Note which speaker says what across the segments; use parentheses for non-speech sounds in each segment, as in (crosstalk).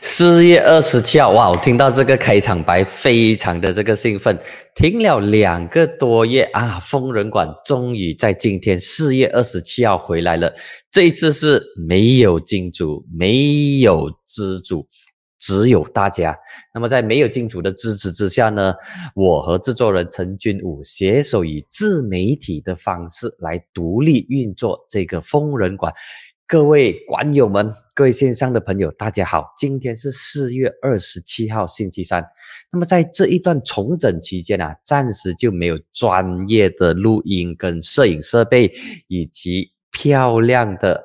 Speaker 1: 四月二十七号，哇！我听到这个开场白，非常的这个兴奋。停了两个多月啊，疯人馆终于在今天四月二十七号回来了。这一次是没有金主，没有资主，只有大家。那么在没有金主的支持之下呢，我和制作人陈君武携手以自媒体的方式来独立运作这个疯人馆。各位馆友们，各位线上的朋友，大家好！今天是四月二十七号，星期三。那么在这一段重整期间啊，暂时就没有专业的录音跟摄影设备，以及漂亮的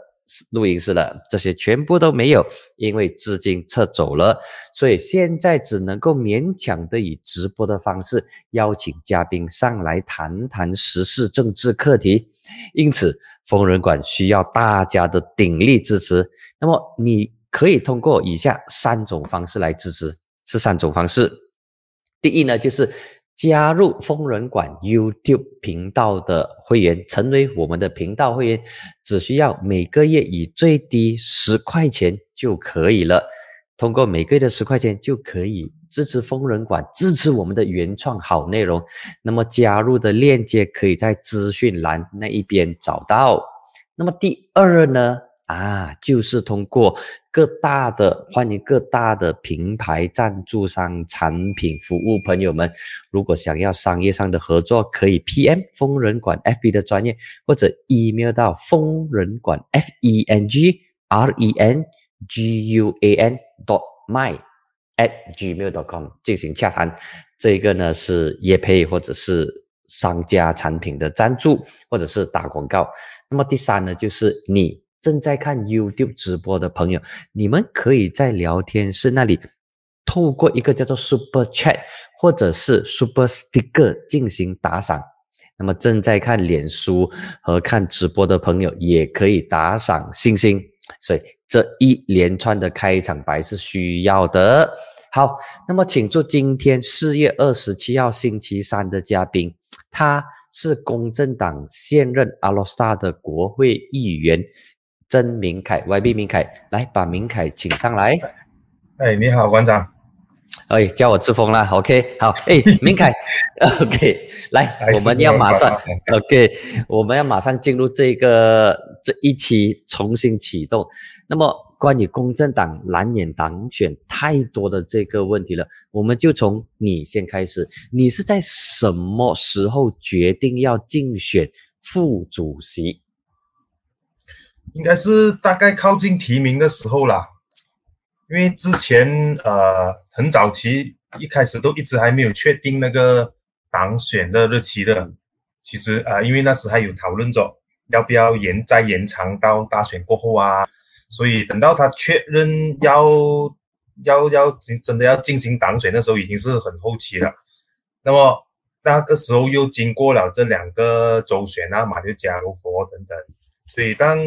Speaker 1: 录音室了，这些全部都没有，因为资金撤走了，所以现在只能够勉强的以直播的方式邀请嘉宾上来谈谈时事政治课题，因此。疯人馆需要大家的鼎力支持，那么你可以通过以下三种方式来支持，是三种方式。第一呢，就是加入疯人馆 YouTube 频道的会员，成为我们的频道会员，只需要每个月以最低十块钱就可以了。通过每个月的十块钱就可以支持疯人馆，支持我们的原创好内容。那么加入的链接可以在资讯栏那一边找到。那么第二呢，啊，就是通过各大的欢迎各大的平台赞助商、产品服务朋友们，如果想要商业上的合作，可以 PM 疯人馆 FB 的专业，或者 email 到疯人馆 F E N G R E N。g u a n dot my at gmail dot com 进行洽谈，这个呢是业配或者是商家产品的赞助，或者是打广告。那么第三呢，就是你正在看 YouTube 直播的朋友，你们可以在聊天室那里透过一个叫做 Super Chat 或者是 Super Sticker 进行打赏。那么正在看脸书和看直播的朋友，也可以打赏星星。所以这一连串的开场白是需要的。好，那么请出今天四月二十七号星期三的嘉宾，他是公正党现任阿罗斯塔的国会议员曾明凯，YB 明凯，来把明凯请上来。
Speaker 2: 哎，你好，馆长。
Speaker 1: 哎，叫我志峰啦，OK，好，哎，明凯，(laughs) OK，来，我们要马上，OK，我们要马上进入这个这一期重新启动。那么，关于公正党蓝眼党选太多的这个问题了，我们就从你先开始。你是在什么时候决定要竞选副主席？
Speaker 2: 应该是大概靠近提名的时候啦。因为之前呃很早期一开始都一直还没有确定那个党选的日期的，其实啊因为那时还有讨论着要不要延再延长到大选过后啊，所以等到他确认要要要真真的要进行党选的时候，已经是很后期了。那么那个时候又经过了这两个周选啊，马六甲、罗佛等等，所以当。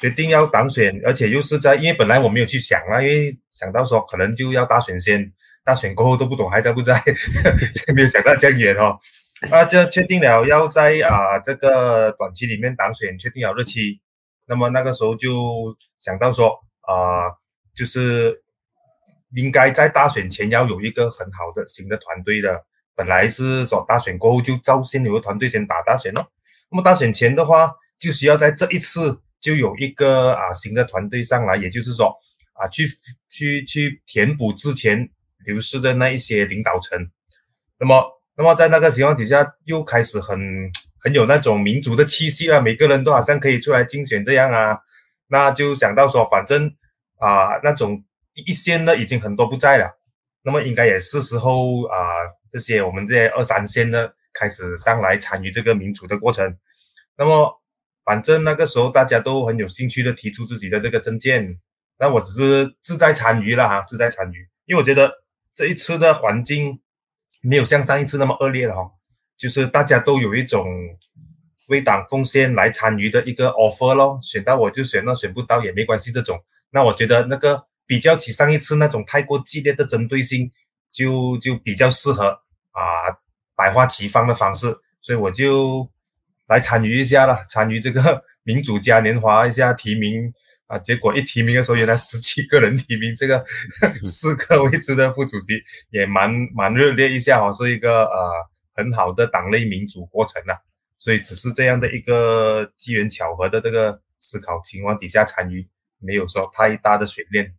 Speaker 2: 决定要当选，而且又是在，因为本来我没有去想啊，因为想到说可能就要大选先，大选过后都不懂还在不在，(laughs) 没有想到这样远哦。啊，这确定了要在啊这个短期里面当选，确定好日期，那么那个时候就想到说啊，就是应该在大选前要有一个很好的新的团队的。本来是说大选过后就招新有个团队先打大选咯，那么大选前的话就需要在这一次。就有一个啊新的团队上来，也就是说啊去去去填补之前流失的那一些领导层。那么那么在那个情况底下，又开始很很有那种民主的气息啊，每个人都好像可以出来竞选这样啊。那就想到说，反正啊那种一线的已经很多不在了，那么应该也是时候啊这些我们这些二三线的开始上来参与这个民主的过程。那么。反正那个时候大家都很有兴趣的提出自己的这个证件，那我只是志在参与了哈，志在参与，因为我觉得这一次的环境没有像上一次那么恶劣了哈，就是大家都有一种为党奉献来参与的一个 offer 咯，选到我就选，那选不到也没关系这种，那我觉得那个比较起上一次那种太过激烈的针对性，就就比较适合啊百花齐放的方式，所以我就。来参与一下了，(laughs) 参与这个 (laughs) 民主嘉年华一下提名啊，结果一提名的时候，原来十七个人提名这个 (laughs) 四个位置的副主席，也蛮蛮热烈一下哦，是一个呃很好的党内民主过程啊。所以只是这样的一个机缘巧合的这个思考情况底下参与，没有说太大的悬念。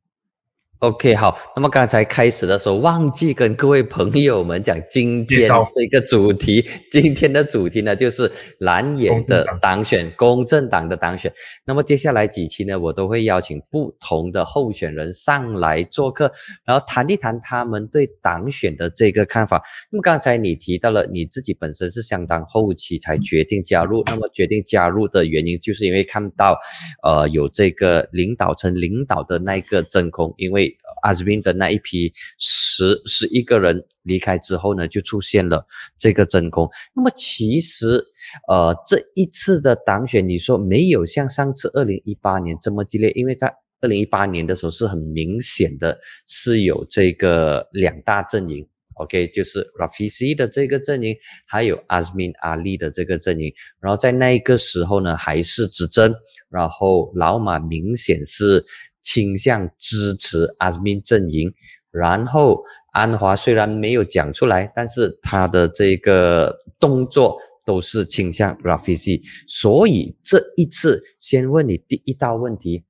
Speaker 1: OK，好。那么刚才开始的时候忘记跟各位朋友们讲，今天这个主题，(laughs) 今天的主题呢就是蓝眼的当选，公正党的当选。那么接下来几期呢，我都会邀请不同的候选人上来做客，然后谈一谈他们对党选的这个看法。那么刚才你提到了你自己本身是相当后期才决定加入，那么决定加入的原因就是因为看到，呃，有这个领导层领导的那个真空，因为。阿兹宾的那一批十十一个人离开之后呢，就出现了这个真空。那么其实，呃，这一次的党选，你说没有像上次二零一八年这么激烈，因为在二零一八年的时候是很明显的，是有这个两大阵营，OK，就是 Rafizi 的这个阵营，还有阿兹宾阿里的这个阵营。然后在那一个时候呢，还是执政，然后老马明显是。倾向支持阿斯敏阵营，然后安华虽然没有讲出来，但是他的这个动作都是倾向 Rafizi，所以这一次先问你第一道问题。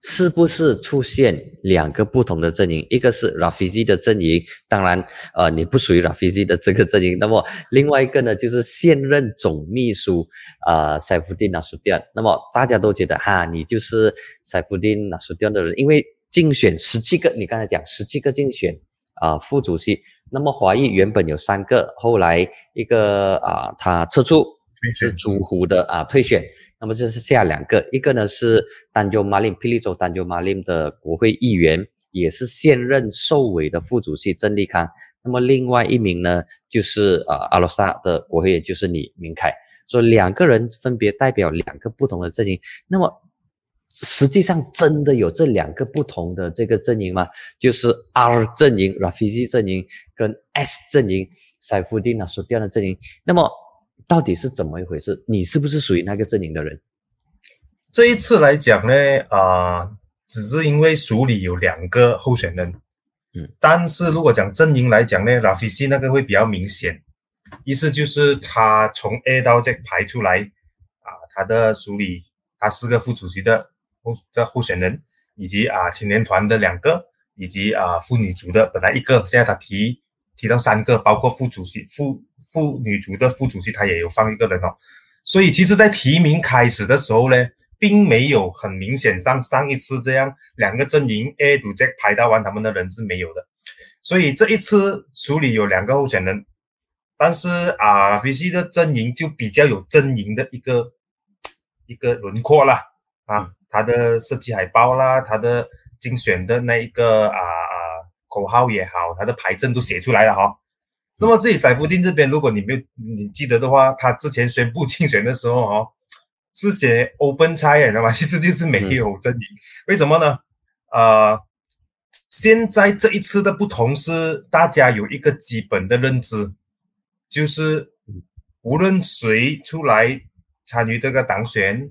Speaker 1: 是不是出现两个不同的阵营？一个是 Rafizi 的阵营，当然，呃，你不属于 Rafizi 的这个阵营。那么另外一个呢，就是现任总秘书啊，塞夫丁纳苏迪安。那么大家都觉得哈，你就是塞夫丁纳苏迪安的人，因为竞选十七个，你刚才讲十七个竞选啊副主席。那么华裔原本有三个，后来一个啊他撤出，是朱胡的啊退选。那么这是下两个，一个呢是丹州马林霹雳州丹州马林的国会议员，也是现任受委的副主席郑立康。那么另外一名呢，就是呃阿罗萨的国会议员，就是李明凯。所以两个人分别代表两个不同的阵营。那么实际上真的有这两个不同的这个阵营吗？就是 R 阵营 Rafizi 阵营跟 S 阵营 Saifuddin 所掉的阵营。那么到底是怎么一回事？你是不是属于那个阵营的人？
Speaker 2: 这一次来讲呢，啊，只是因为署里有两个候选人，嗯，但是如果讲阵营来讲呢，拉菲西那个会比较明显，意思就是他从 A 到 Z 排出来，啊，他的署里他四个副主席的候的候选人，以及啊青年团的两个，以及啊妇女组的本来一个，现在他提。提到三个，包括副主席、副副女足的副主席，他也有放一个人哦。所以其实，在提名开始的时候呢，并没有很明显像上一次这样两个阵营 A 组 Z 排到完，他们的人是没有的。所以这一次处理有两个候选人，但是啊，，VC 的阵营就比较有阵营的一个一个轮廓了啊，他的设计海报啦，他的精选的那一个啊。口号也好，他的牌阵都写出来了哈。那么自己塞夫丁这边，如果你没有你记得的话，他之前宣布竞选的时候哦，是写 open 差，你知道吗？(laughs) 其实就是没有阵营。为什么呢？呃，现在这一次的不同是，大家有一个基本的认知，就是无论谁出来参与这个党选，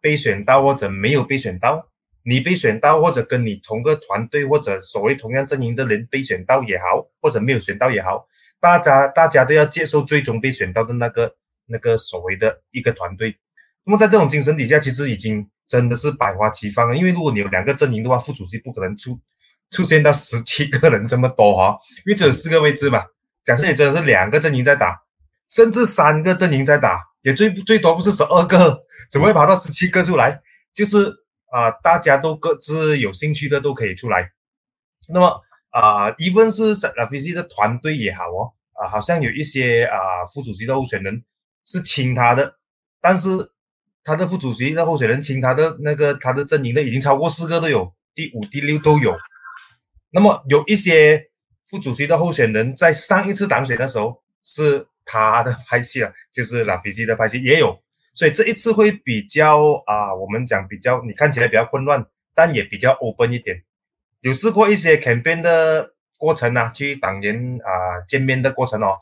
Speaker 2: 被选到或者没有被选到。你被选到，或者跟你同个团队，或者所谓同样阵营的人被选到也好，或者没有选到也好，大家大家都要接受最终被选到的那个那个所谓的一个团队。那么在这种精神底下，其实已经真的是百花齐放了。因为如果你有两个阵营的话，副主席不可能出出现到十七个人这么多哈，因为只有四个位置嘛。假设你真的是两个阵营在打，甚至三个阵营在打，也最最多不是十二个，怎么会跑到十七个出来？就是。啊，大家都各自有兴趣的都可以出来。那么啊，一份是拉菲西的团队也好哦，啊，好像有一些啊副主席的候选人是亲他的，但是他的副主席的候选人亲他的那个他的阵营的已经超过四个都有，第五、第六都有。那么有一些副主席的候选人在上一次党选的时候是他的 (laughs) 派系啊，就是拉菲西的派系也有。所以这一次会比较啊，我们讲比较，你看起来比较混乱，但也比较 open 一点。有试过一些 campaign 的过程啊，去党员啊见面的过程哦，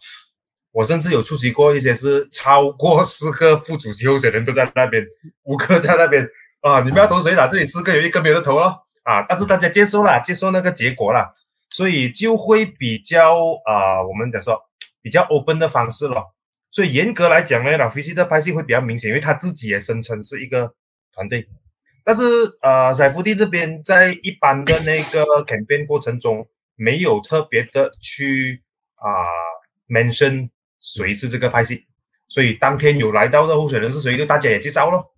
Speaker 2: 我甚至有出席过一些是超过四个副主席候选人都在那边，五个在那边啊，你们要投谁啦？这里四个有一个没有投了啊，但是大家接受了，接受那个结果了，所以就会比较啊，我们讲说比较 open 的方式了。所以严格来讲呢，老飞机的派系会比较明显，因为他自己也声称是一个团队。但是呃，塞夫蒂这边在一般的那个 campaign 过程中，没有特别的去啊 mention 谁是这个派系，所以当天有来到的候选人是谁，就大家也介绍咯。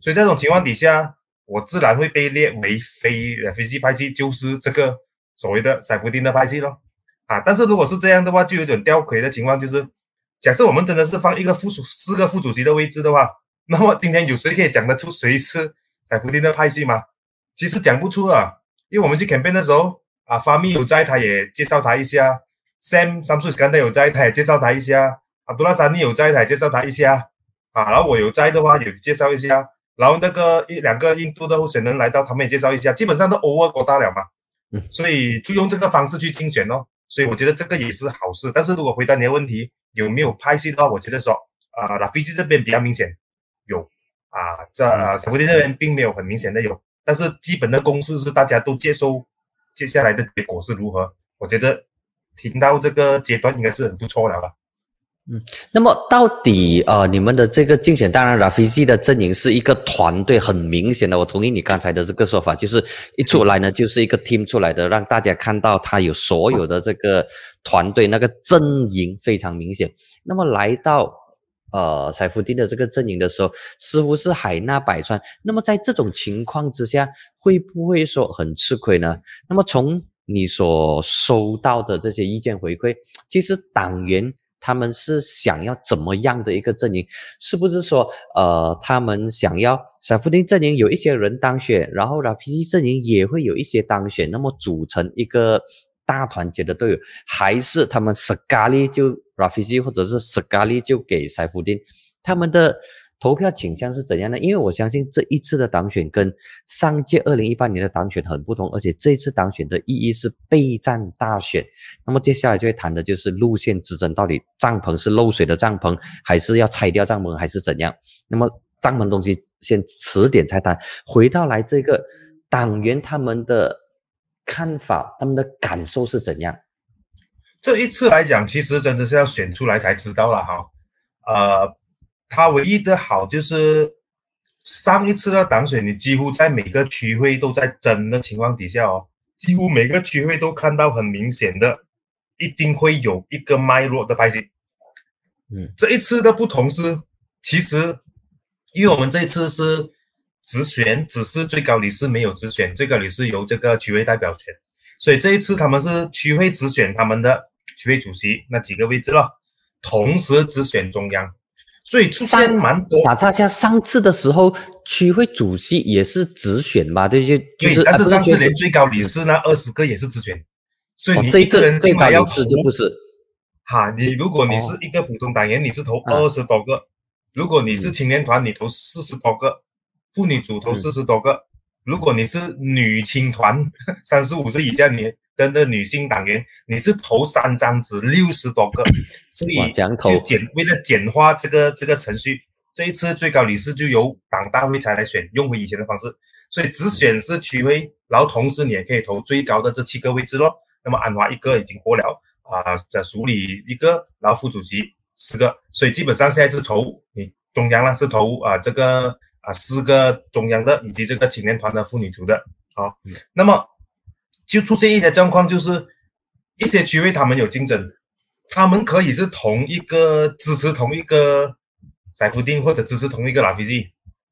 Speaker 2: 所以这种情况底下，我自然会被列为非飞机派系，就是这个所谓的塞夫丁的派系咯。啊，但是如果是这样的话，就有点吊诡的情况，就是假设我们真的是放一个副主四个副主席的位置的话，那么今天有谁可以讲得出谁是？塞夫丁的派系吗？其实讲不出啊，因为我们去 campaign 的时候啊，发米有在，他也介绍他一下；Sam Samsus 刚才有在，他也介绍他一下；阿杜拉山尼有在，他也介绍他一下啊。然后我有在的话，也介绍一下。然后那个一两个印度的候选人来到，他们也介绍一下。基本上都 over 过大了嘛，嗯，所以就用这个方式去竞选咯。所以我觉得这个也是好事。但是如果回答你的问题，有没有拍戏的话，我觉得说啊，拉菲西这边比较明显有。啊，这啊，小福利这边并没有很明显的有，但是基本的公式是大家都接受，接下来的结果是如何？我觉得听到这个阶段应该是很不错了吧。
Speaker 1: 嗯，那么到底呃，你们的这个竞选，当然 Rafizi 的阵营是一个团队，很明显的，我同意你刚才的这个说法，就是一出来呢就是一个 team 出来的，让大家看到他有所有的这个团队，那个阵营非常明显。那么来到。呃，塞夫丁的这个阵营的时候，似乎是海纳百川。那么在这种情况之下，会不会说很吃亏呢？那么从你所收到的这些意见回馈，其实党员他们是想要怎么样的一个阵营？是不是说，呃，他们想要塞夫丁阵营有一些人当选，然后拉菲西阵营也会有一些当选，那么组成一个？大团结的队伍，还是他们斯卡利就拉菲西或者是斯卡利就给塞夫丁，他们的投票倾向是怎样的？因为我相信这一次的当选跟上届二零一八年的当选很不同，而且这一次当选的意义是备战大选。那么接下来就会谈的就是路线之争，到底帐篷是漏水的帐篷，还是要拆掉帐篷，还是怎样？那么帐篷东西先迟点再谈。回到来这个党员他们的。看法，他们的感受是怎样？
Speaker 2: 这一次来讲，其实真的是要选出来才知道了哈。呃，他唯一的好就是上一次的党选，你几乎在每个区会都在争的情况底下哦，几乎每个区会都看到很明显的，一定会有一个脉络的派系。嗯，这一次的不同是，其实因为我们这一次是。直选只是最高理事没有直选，最高理事由这个区会代表选，所以这一次他们是区会直选他们的区会主席那几个位置了，同时直选中央，所以出现蛮多。
Speaker 1: 打岔下，上次的时候区会主席也是直选吧？对，就就是，
Speaker 2: 但是上次连最高理事那二十个也是直选，所以你
Speaker 1: 这一
Speaker 2: 次
Speaker 1: 最高理事就不是。
Speaker 2: 哈，你如果你是一个普通党员，你是投二十多个；如果你是青年团，你投四十多个。妇女组投四十多个，如果你是女青团，三十五岁以下你的的女性党员，你是投三张纸六十多个，(coughs) 所以就简为了简化这个这个程序，这一次最高理事就由党大会才来选，用回以前的方式，所以只选是区委，然后同时你也可以投最高的这七个位置咯。那么安华一个已经过了啊，在署理一个，然后副主席四个，所以基本上现在是投你中央呢是投啊这个。啊，四个中央的以及这个青年团的妇女组的，好，那么就出现一些状况，就是一些区位他们有竞争，他们可以是同一个支持同一个塞夫丁或者支持同一个拉菲基，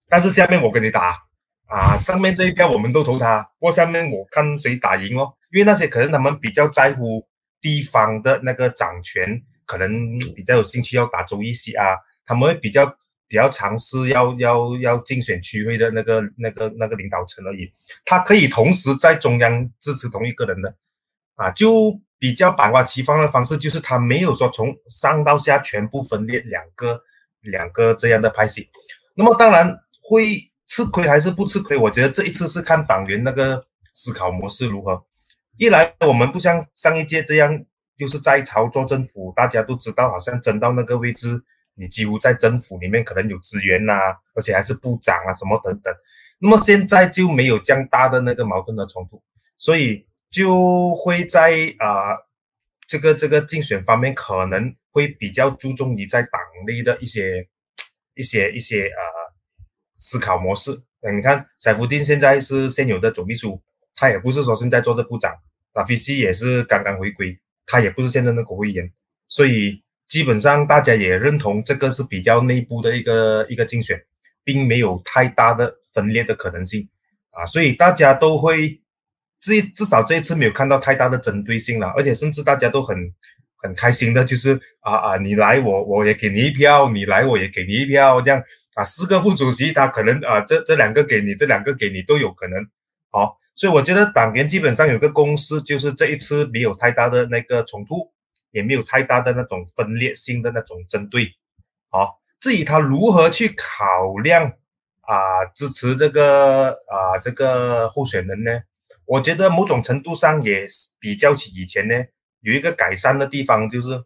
Speaker 2: 但是下面我跟你打啊，上面这一票我们都投他，过下面我看谁打赢哦，因为那些可能他们比较在乎地方的那个掌权，可能比较有兴趣要打州一些啊，他们会比较。比较尝试要要要竞选区会的那个那个那个领导层而已，他可以同时在中央支持同一个人的，啊，就比较百花齐放的方式，就是他没有说从上到下全部分裂两个两个这样的派系。那么当然会吃亏还是不吃亏？我觉得这一次是看党员那个思考模式如何。一来我们不像上一届这样又是在朝做政府，大家都知道，好像争到那个位置，你几乎在政府里面可能有资源呐，而且还是部长啊什么等等。那么现在就没有这样大的那个矛盾的冲突，所以就会在啊这个这个竞选方面可能会比较注重于在党内的一些一些一些呃思考模式。你看，塞夫丁现在是现有的总秘书，他也不是说现在做的部长。拉菲西也是刚刚回归，他也不是现在的国会议员，所以基本上大家也认同这个是比较内部的一个一个竞选，并没有太大的分裂的可能性啊，所以大家都会至至少这一次没有看到太大的针对性了，而且甚至大家都很很开心的，就是啊啊，你来我我也给你一票，你来我也给你一票，这样啊，四个副主席他可能啊这这两个给你，这两个给你都有可能，好。所以我觉得党员基本上有个共识，就是这一次没有太大的那个冲突，也没有太大的那种分裂性的那种针对。好，至于他如何去考量啊支持这个啊这个候选人呢？我觉得某种程度上也比较起以前呢，有一个改善的地方，就是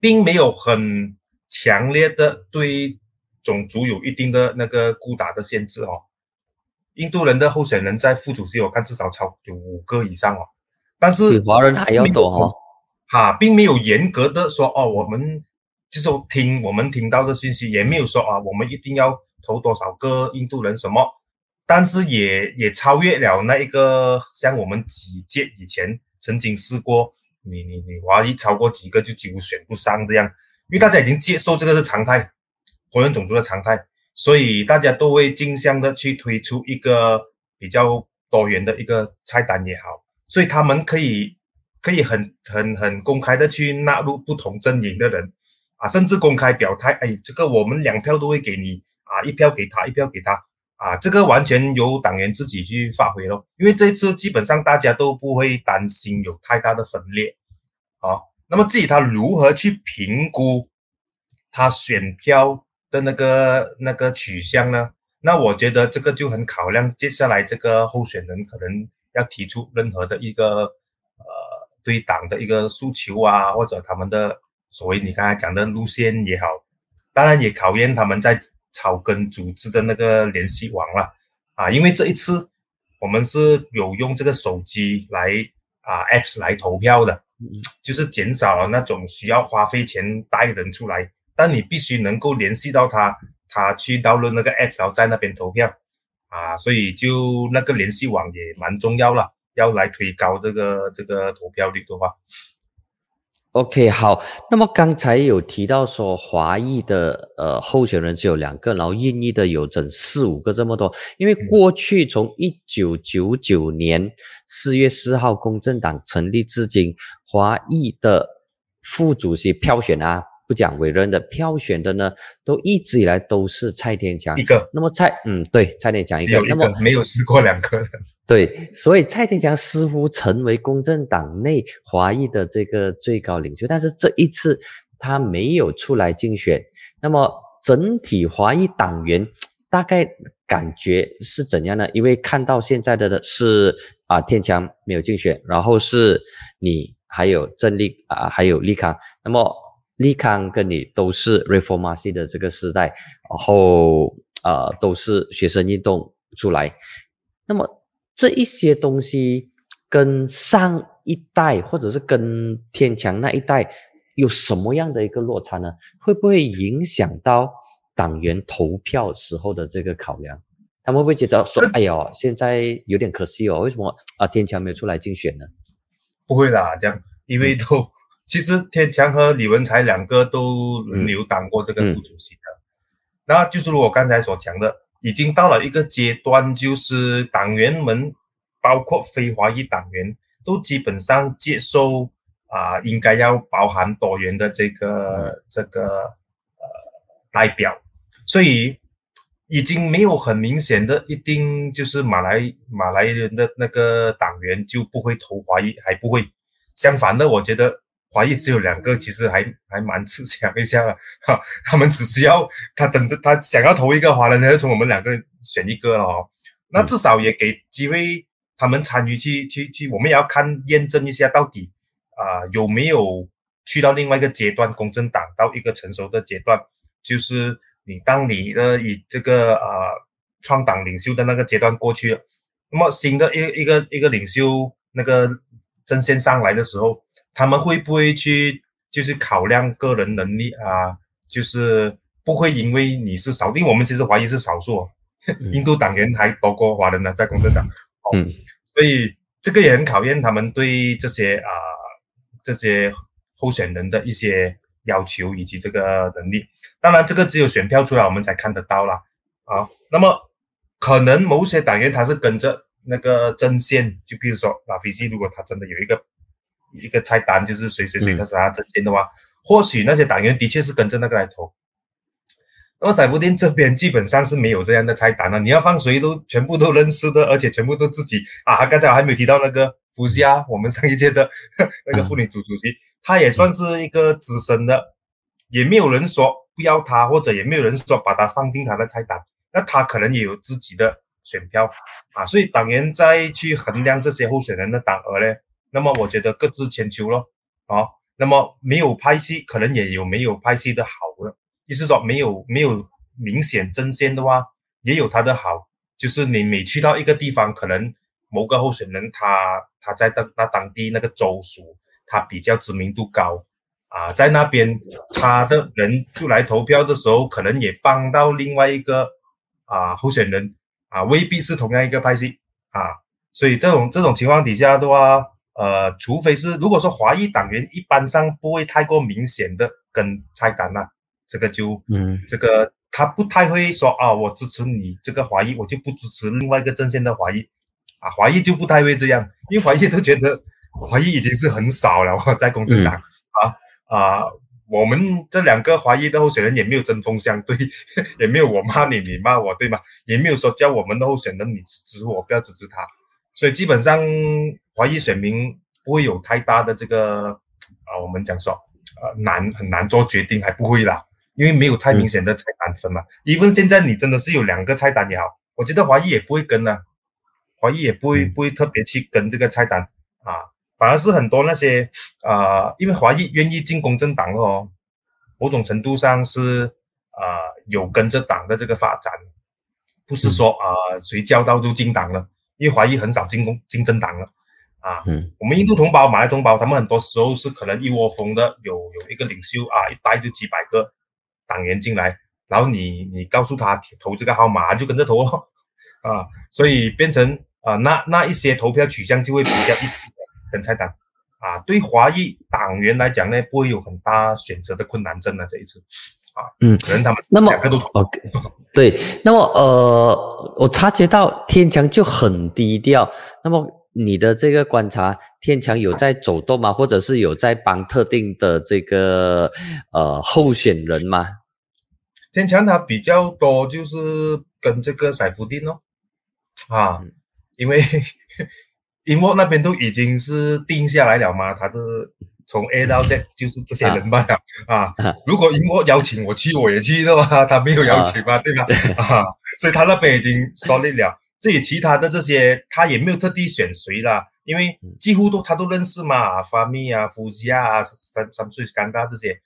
Speaker 2: 并没有很强烈的对种族有一定的那个孤打的限制哦。印度人的候选人在副主席，我看至少超有五个以上哦，但是
Speaker 1: 比华人还要多哦，
Speaker 2: 哈，并没有严格的说哦，我们就是听我们听到的信息，也没有说啊，我们一定要投多少个印度人什么，但是也也超越了那一个像我们几届以前曾经试过，你你你华裔超过几个就几乎选不上这样，因为大家已经接受这个是常态，多元种族的常态。所以大家都会竞相的去推出一个比较多元的一个菜单也好，所以他们可以可以很很很公开的去纳入不同阵营的人啊，甚至公开表态，哎，这个我们两票都会给你啊，一票给他，一票给他啊，这个完全由党员自己去发挥咯。因为这一次基本上大家都不会担心有太大的分裂啊。那么至于他如何去评估他选票？的那个那个取向呢？那我觉得这个就很考量接下来这个候选人可能要提出任何的一个对党的一个诉求啊，或者他们的所谓你刚才讲的路线也好，当然也考验他们在草根组织的那个联系网了啊。因为这一次我们是有用这个手机来啊 apps 来投票的，就是减少了那种需要花费钱带人出来。但你必须能够联系到他，他去到了那个 app，然后在那边投票，啊，所以就那个联系网也蛮重要了，要来推高这个这个投票率的话。
Speaker 1: OK，好，那么刚才有提到说华裔的呃候选人只有两个，然后印裔的有整四五个这么多，因为过去从一九九九年四月四号公正党成立至今，华裔的副主席票选啊。不讲委任的票选的呢，都一直以来都是蔡天强
Speaker 2: 一个。
Speaker 1: 那么蔡，嗯，对，蔡天强一个。
Speaker 2: 那么没有试过两个人。
Speaker 1: 对，所以蔡天强似乎成为公正党内华裔的这个最高领袖，但是这一次他没有出来竞选。那么整体华裔党员大概感觉是怎样呢？因为看到现在的的是啊，天强没有竞选，然后是你还有郑立啊，还有立康，那么。利康跟你都是 Reformasi 的这个时代，然后呃都是学生运动出来，那么这一些东西跟上一代或者是跟天强那一代有什么样的一个落差呢？会不会影响到党员投票时候的这个考量？他们会不会觉得说，哎呦，现在有点可惜哦，为什么啊天强没有出来竞选呢？
Speaker 2: 不会啦，这样因为都。其实天强和李文才两个都轮流当过这个副主席的，那就是如我刚才所讲的，已经到了一个阶段，就是党员们，包括非华裔党员，都基本上接受啊，应该要包含多元的这个这个呃代表，所以已经没有很明显的一定就是马来马来人的那个党员就不会投华裔，还不会，相反的，我觉得。华裔只有两个，其实还还蛮吃香一下哈。(laughs) 他们只需要他真的他想要投一个华人，他就从我们两个选一个了哦。那至少也给机会他们参与去去去，我们也要看验证一下到底啊有没有去到另外一个阶段，公正党到一个成熟的阶段，就是你当你的以这个啊创党领袖的那个阶段过去了，那么新的一一个一个领袖那个阵线上来的时候，他们会不会去就是考量个人能力啊？就是不会因为你是少，因为我们其实怀疑是少数，印度党员还多过华人呢，在共产党，哦，所以这个也很考验他们对这些啊这些候选人的一些要求以及这个能力。当然，这个只有选票出来我们才看得到啦。啊。那么可能某些党员他是跟着那个阵线，就比如说拉菲西，如果他真的有一个一个菜单，就是谁谁谁他是他阵线的话。或许那些党员的确是跟着那个来投，那么彩福店这边基本上是没有这样的菜单了。你要放谁都全部都认识的，而且全部都自己啊。刚才我还没有提到那个福夏，我们上一届的 (laughs) 那个妇女组主席，他也算是一个资深的，也没有人说不要他，或者也没有人说把他放进他的菜单。那他可能也有自己的选票啊，所以党员再去衡量这些候选人的党额呢，那么我觉得各自千秋咯，啊。那么没有拍戏，可能也有没有拍戏的好的，意思说没有没有明显针线的话，也有它的好，就是你每去到一个地方，可能某个候选人他他在当那当地那个州属，他比较知名度高啊，在那边他的人出来投票的时候，可能也帮到另外一个啊候选人啊，未必是同样一个派系啊，所以这种这种情况底下的话。呃，除非是如果说华裔党员一般上不会太过明显的跟菜单呐，这个就嗯，这个他不太会说啊，我支持你这个华裔，我就不支持另外一个阵线的华裔啊，华裔就不太会这样，因为华裔都觉得华裔已经是很少了，在共产党啊啊，我们这两个华裔的候选人也没有针锋相对，(laughs) 也没有我骂你，你骂我，对吗？也没有说叫我们的候选人你支持我，不要支持他。所以基本上，华裔选民不会有太大的这个啊，我们讲说，呃，难很难做决定，还不会啦，因为没有太明显的菜单分嘛。一份现在你真的是有两个菜单也好，我觉得华裔也不会跟呢，华裔也不会不会特别去跟这个菜单啊，反而是很多那些啊，因为华裔愿意进公正党哦，某种程度上是啊有跟着党的这个发展，不是说啊谁叫到就进党了。因为华裔很少进攻竞争党了，啊，嗯，我们印度同胞、马来同胞，他们很多时候是可能一窝蜂的，有有一个领袖啊，一带就几百个党员进来，然后你你告诉他投这个号码，就跟着投，(laughs) 啊，所以变成啊，那那一些投票取向就会比较一致的跟菜单，啊，对华裔党员来讲呢，不会有很大选择的困难症啊，这一次。啊，嗯，可能他们
Speaker 1: 那么
Speaker 2: 两个都
Speaker 1: OK，对，那么呃，我察觉到天强就很低调。那么你的这个观察，天强有在走动吗？或者是有在帮特定的这个呃候选人吗？
Speaker 2: 天强他比较多就是跟这个赛夫丁哦，啊，因为 (laughs) 因为那边都已经是定下来了嘛，他的。从 A 到 Z 就是这些人吧啊，如果英国邀请我去，我也去的话，(laughs) 他没有邀请嘛，对吧？啊，所以他那边已经说定了。至于其他的这些，他也没有特地选谁啦，因为几乎都他都认识嘛，发密啊、福亚啊、三三岁尴尬这些，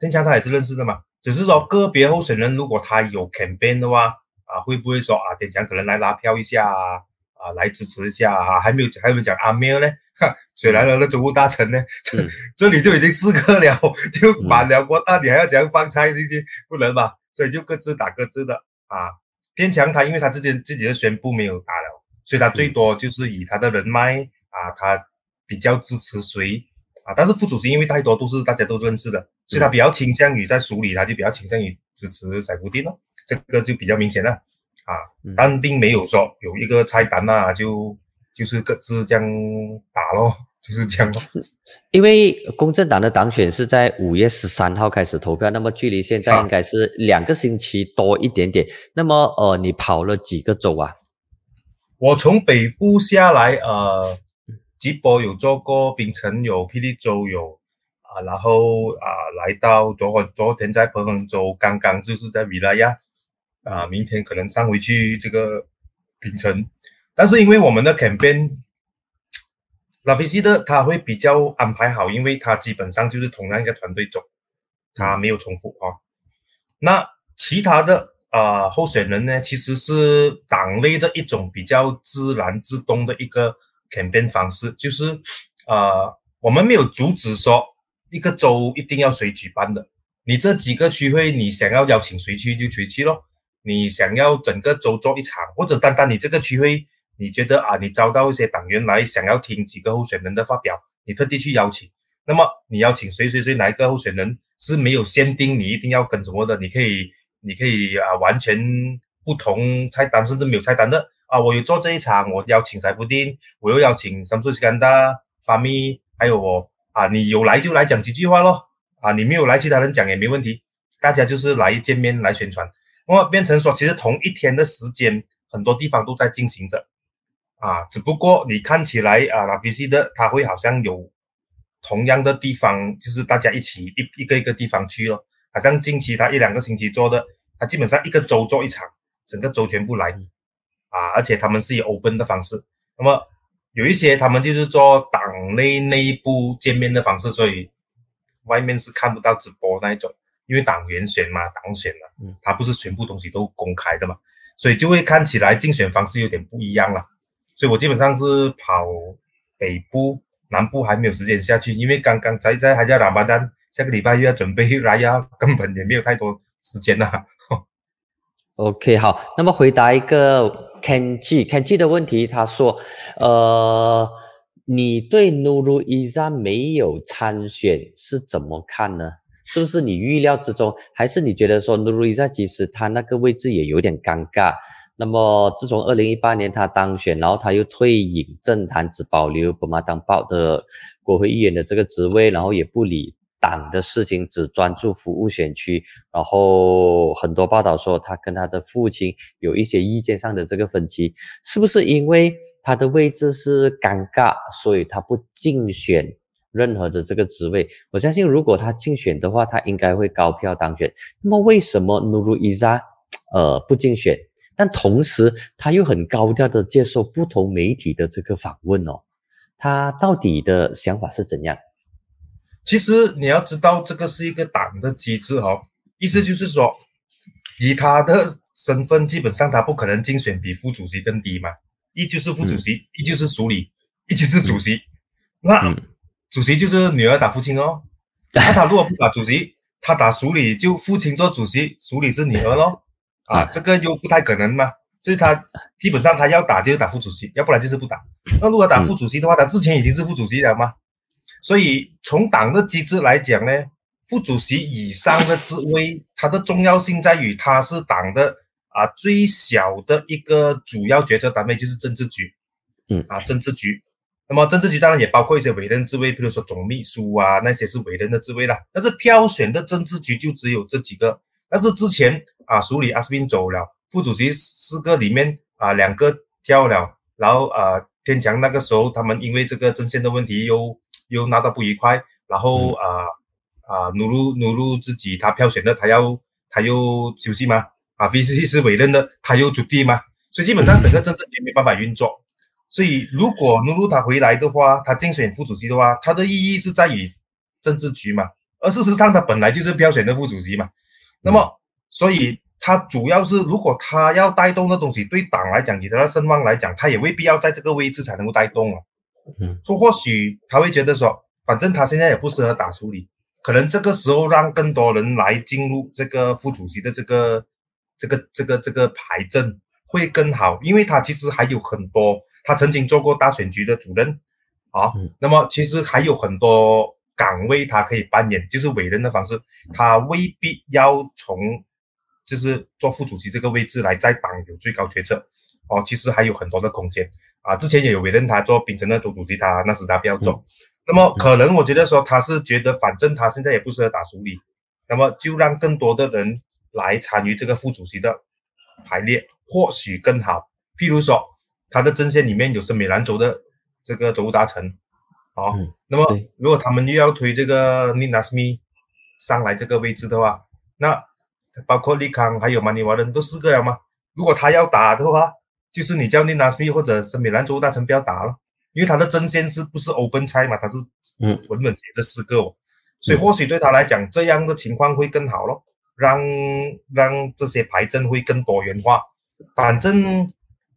Speaker 2: 天强他也是认识的嘛。只是说个别候选人，如果他有 campaign 的话，啊，会不会说啊，天强可能来拉票一下啊，啊，来支持一下啊？还没有还没有讲阿喵呢。(laughs) 谁来了？那总务大臣呢？这这里就已经四个了，(laughs) 就满了国大，你还要怎样放菜进去？不能吧？所以就各自打各自的啊。天强他因为他之前自己的宣布没有打了，所以他最多就是以他的人脉啊，他比较支持谁啊？但是副主席因为太多都是大家都认识的，所以他比较倾向于在署里，他就比较倾向于支持赛福丁咯。这个就比较明显了啊。但并没有说有一个菜单啊，就。就是各自这样打咯，(laughs) 就是这样咯。
Speaker 1: 因为公正党的党选是在五月十三号开始投票，那么距离现在应该是两个星期多一点点。那么呃，你跑了几个州啊？
Speaker 2: 我从北部下来，呃，吉波有做过，槟城有，霹雳州有啊，然后啊，来到昨晚昨天在彭亨州，刚刚就是在米拉亚啊，明天可能上回去这个槟城。但是因为我们的 campaign 拉菲西的他会比较安排好，因为他基本上就是同样一个团队走，他没有重复啊。那其他的啊候选人呢，其实是党内的一种比较自然自动的一个 campaign 方式，就是啊我们没有阻止说一个州一定要谁举办的，你这几个区会你想要邀请谁去就谁去咯。你想要整个州做一场，或者单单你这个区会，你觉得啊，你招到一些党员来，想要听几个候选人的发表，你特地去邀请。那么你邀请谁谁谁哪一个候选人是没有限定你一定要跟什么的，你可以你可以啊完全不同菜单，甚至没有菜单的啊。我有做这一场，我邀请塞布丁，我又邀请三叔斯干达、发咪，还有我啊，你有来就来讲几句话咯啊，你没有来，其他人讲也没问题，大家就是来见面来宣传。那么变成说，其实同一天的时间，很多地方都在进行着，啊，只不过你看起来啊，拉菲西的他会好像有同样的地方，就是大家一起一一个一个地方去了，好像近期他一两个星期做的，他基本上一个周做一场，整个周全部来，啊，而且他们是以 open 的方式，那么有一些他们就是做党内内部见面的方式，所以外面是看不到直播那一种。因为党员选嘛，党选嘛，嗯，他不是全部东西都公开的嘛，所以就会看起来竞选方式有点不一样了。所以我基本上是跑北部、南部还没有时间下去，因为刚刚才在还在喇叭单，下个礼拜又要准备来呀，根本也没有太多时间了。
Speaker 1: OK，好，那么回答一个 Kenji Kenji 的问题，他说，呃，你对 Nuru Iza 没有参选是怎么看呢？是不是你预料之中，还是你觉得说努鲁伊萨其实他那个位置也有点尴尬？那么自从二零一八年他当选，然后他又退隐政坛，只保留本马当报的国会议员的这个职位，然后也不理党的事情，只专注服务选区。然后很多报道说他跟他的父亲有一些意见上的这个分歧，是不是因为他的位置是尴尬，所以他不竞选？任何的这个职位，我相信如果他竞选的话，他应该会高票当选。那么为什么努鲁伊扎呃不竞选？但同时他又很高调的接受不同媒体的这个访问哦，他到底的想法是怎样？
Speaker 2: 其实你要知道，这个是一个党的机制哦，意思就是说，以他的身份，基本上他不可能竞选比副主席更低嘛，一就是副主席，一就是署理，一就是主席，那。主席就是女儿打父亲哦，(laughs) 那他如果不打主席，他打署理，就父亲做主席，署理是女儿咯。啊，这个又不太可能嘛，所以他基本上他要打就是打副主席，要不然就是不打。那如果打副主席的话，他之前已经是副主席了嘛，所以从党的机制来讲呢，副主席以上的职位，它的重要性在于它是党的啊最小的一个主要决策单位，就是政治局，
Speaker 1: 嗯
Speaker 2: 啊政治局。那么政治局当然也包括一些委任职位，比如说总秘书啊，那些是委任的职位啦。但是票选的政治局就只有这几个。但是之前啊，署理阿斯宾走了，副主席四个里面啊两个跳了，然后啊天强那个时候他们因为这个阵线的问题又又闹到不愉快，然后啊啊努鲁努鲁自己他票选的他要他又休息吗？啊 VCC 是委任的他又主地吗？所以基本上整个政治局没办法运作。所以，如果努鲁他回来的话，他竞选副主席的话，他的意义是在于政治局嘛。而事实上，他本来就是票选的副主席嘛。那么，所以他主要是，如果他要带动的东西，对党来讲，以他的声望来讲，他也未必要在这个位置才能够带动啊。
Speaker 1: 嗯，
Speaker 2: 说或许他会觉得说，反正他现在也不适合打处理，可能这个时候让更多人来进入这个副主席的这个这个这个这个牌阵会更好，因为他其实还有很多。他曾经做过大选局的主任，啊，那么其实还有很多岗位他可以扮演，就是委任的方式，他未必要从就是做副主席这个位置来在党有最高决策，哦，其实还有很多的空间啊。之前也有委任他做槟城的总主席，他那时他不要做，那么可能我觉得说他是觉得反正他现在也不适合打署理，那么就让更多的人来参与这个副主席的排列，或许更好。譬如说。他的阵线里面有深美兰州的这个州务大臣，好，那么如果他们又要推这个尼纳斯米上来这个位置的话，那包括利康还有马尼瓦人都四个了吗？如果他要打的话，就是你叫尼纳斯米或者是米兰州大臣不要打了，因为他的阵线是不是 open 菜嘛？他是
Speaker 1: 嗯
Speaker 2: 稳稳写这四个哦，所以或许对他来讲，这样的情况会更好咯，让让这些牌阵会更多元化。反正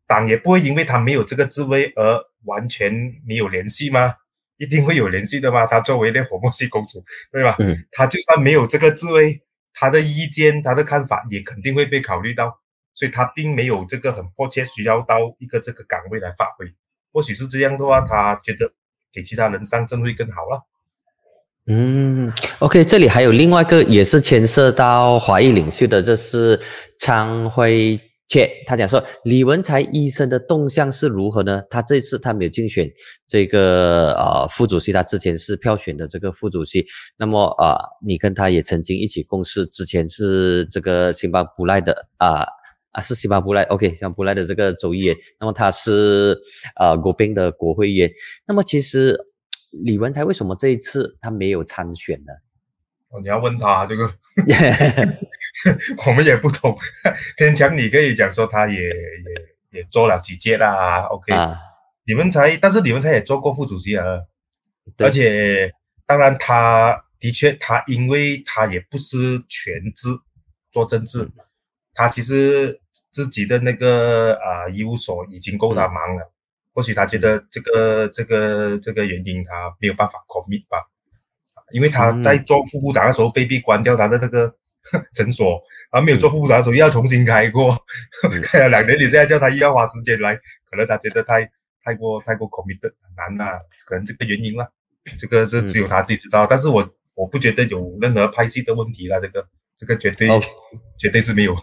Speaker 2: 党也不会因为他没有这个职位而完全没有联系吗？一定会有联系的嘛。他作为那火墨系公主，对吧？
Speaker 1: 嗯，
Speaker 2: 他就算没有这个职位，他的意见、他的看法也肯定会被考虑到，所以他并没有这个很迫切需要到一个这个岗位来发挥。或许是这样的话，他觉得给其他人上阵会更好了。
Speaker 1: 嗯，OK，这里还有另外一个也是牵涉到华裔领袖的，这是昌辉切，他讲说李文才医生的动向是如何呢？他这次他没有竞选这个呃副主席，他之前是票选的这个副主席。那么啊、呃，你跟他也曾经一起共事，之前是这个辛巴布赖的啊。啊，是西巴布赖，OK，西巴布赖的这个州议员，那么他是呃国宾的国会议员。那么其实李文才为什么这一次他没有参选呢？
Speaker 2: 哦，你要问他这个，(laughs) (laughs) 我们也不懂。天强，你可以讲说他也也也做了几届啦，OK。
Speaker 1: 啊，
Speaker 2: 李文才，但是你们才也做过副主席啊，
Speaker 1: 对。
Speaker 2: 而且当然他的确他因为他也不是全职做政治，他其实自己的那个啊、医务所已经够他忙了，或许他觉得这个这个这个原因他没有办法 commit 吧，因为他在做副部长的时候被逼关掉他的那个 (laughs) 诊所，然后没有做副部长的时候又要重新开过，
Speaker 1: 嗯。
Speaker 2: 开 (laughs) 了两年，你现在叫他又要花时间来，可能他觉得太太过太过 commit 很难了、可能这个原因啦，这个是只有他自己知道，但是我我不觉得有任何拍戏的问题啦，这个这个绝对、
Speaker 1: 哦。
Speaker 2: 绝对是没有。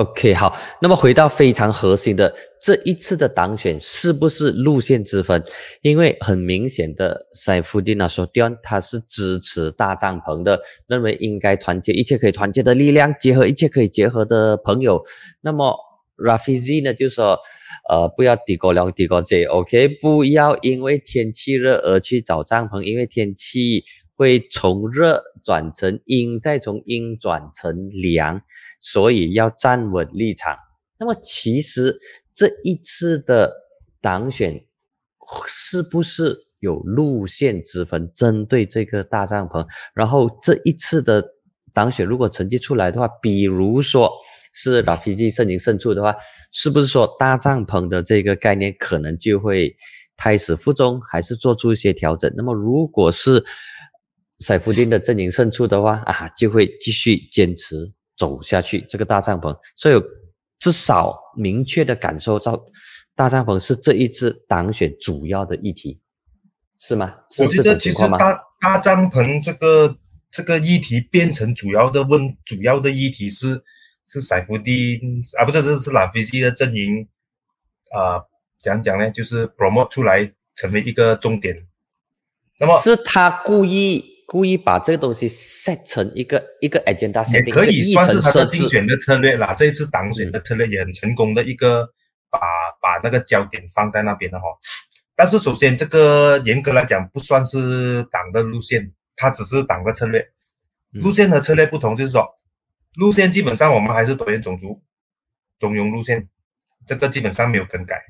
Speaker 1: OK，好，那么回到非常核心的这一次的党选是不是路线之分？因为很明显的，塞夫蒂纳说，迪安他是支持大帐篷的，认为应该团结一切可以团结的力量，结合一切可以结合的朋友。那么 Rafizi 呢就说，呃，不要低沟了低沟这 OK，不要因为天气热而去找帐篷，因为天气会从热转成阴，再从阴转成凉。所以要站稳立场。那么，其实这一次的党选是不是有路线之分，针对这个大帐篷？然后这一次的党选如果成绩出来的话，比如说是拉菲基胜赢胜出的话，是不是说大帐篷的这个概念可能就会胎死腹中，还是做出一些调整？那么如果是塞夫丁的阵营胜出的话啊，就会继续坚持。走下去，这个大帐篷，所以有至少明确的感受到，大帐篷是这一次当选主要的议题，是吗？是这
Speaker 2: 我觉得其实
Speaker 1: 种情况吗？
Speaker 2: 大大帐篷这个这个议题变成主要的问，主要的议题是是塞夫丁啊，不是，这是拉菲西的阵营啊，讲讲呢，就是 promote 出来成为一个重点。那么
Speaker 1: 是他故意故意把这个东西 set 成一个一个 agenda
Speaker 2: 也可以算是他。的竞选的策略啦。这一次党选的策略也很成功的一个把把那个焦点放在那边的哈。但是首先，这个严格来讲不算是党的路线，它只是党的策略。
Speaker 1: 嗯
Speaker 2: 路线和策略不同，就是说路线基本上我们还是多元种族、中庸路线，这个基本上没有更改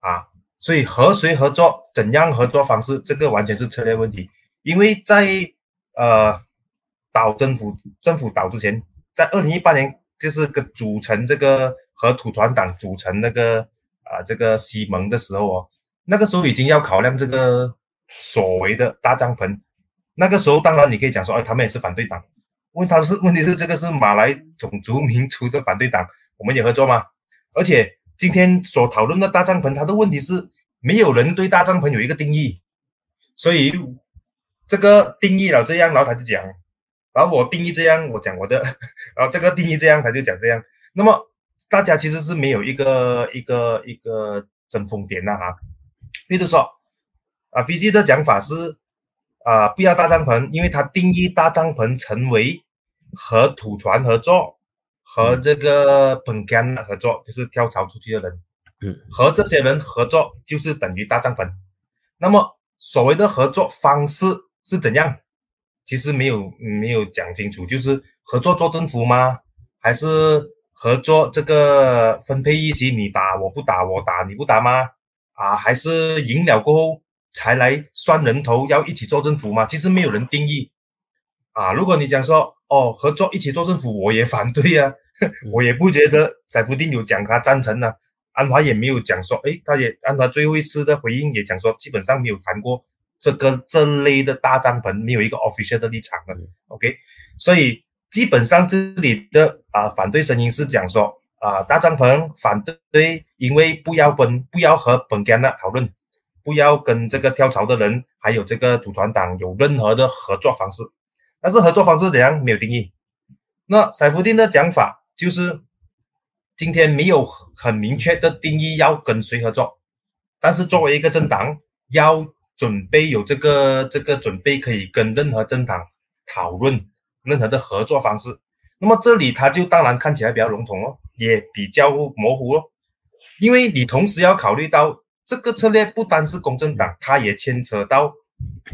Speaker 2: 啊。所以和谁合作，怎样合作方式，这个完全是策略问题。因为在呃倒政府政府倒之前，在二零一八年就是跟组成这个和土团党组成那个啊、这个西盟的时候哦，那个时候已经要考量这个所谓的大帐篷。那个时候当然你可以讲说，哎，他们也是反对党，问他是问题是这个是马来种族民族的反对党，我们也合作吗？而且今天所讨论的大帐篷，它的问题是没有人对大帐篷有一个定义，所以这个定义了这样，然后他就讲，然后我定义这样，我讲我的，(laughs) 然后这个定义这样，他就讲这样。那么大家其实是没有一个一个一个争锋点的哈。比如说啊，V C 的讲法是啊，不要大帐篷，因为他定义大帐篷成为和土团合作，和这个本干合作，就是跳槽出去的人，
Speaker 1: 嗯，
Speaker 2: 和这些人合作就是等于大帐篷。那么所谓的合作方式是怎样？其实没有没有讲清楚，就是合作做政府吗？还是合作这个分配议席？你打我不打，我打你不打吗？啊，还是赢了过后才来算人头，要一起做政府吗？其实没有人定义啊。如果你讲说哦，合作一起做政府，我也反对呀，(laughs) 我也不觉得。塞夫丁有讲他赞成呢，安华也没有讲说，诶，他也安华最后一次的回应也讲说，基本上没有谈过这个这类的大帐篷，没有一个 official 的立场的。OK，所以基本上这里的啊反对声音是讲说。啊，大帐篷反对，因为不要跟不要和本干的讨论，不要跟这个跳槽的人，还有这个组团党有任何的合作方式。但是合作方式怎样没有定义。那塞夫丁的讲法就是，今天没有很明确的定义要跟谁合作，但是作为一个政党，要准备有这个这个准备可以跟任何政党讨论任何的合作方式。那么这里他就当然看起来比较笼统哦。也比较模糊哦，因为你同时要考虑到这个策略不单是公正党，它也牵扯到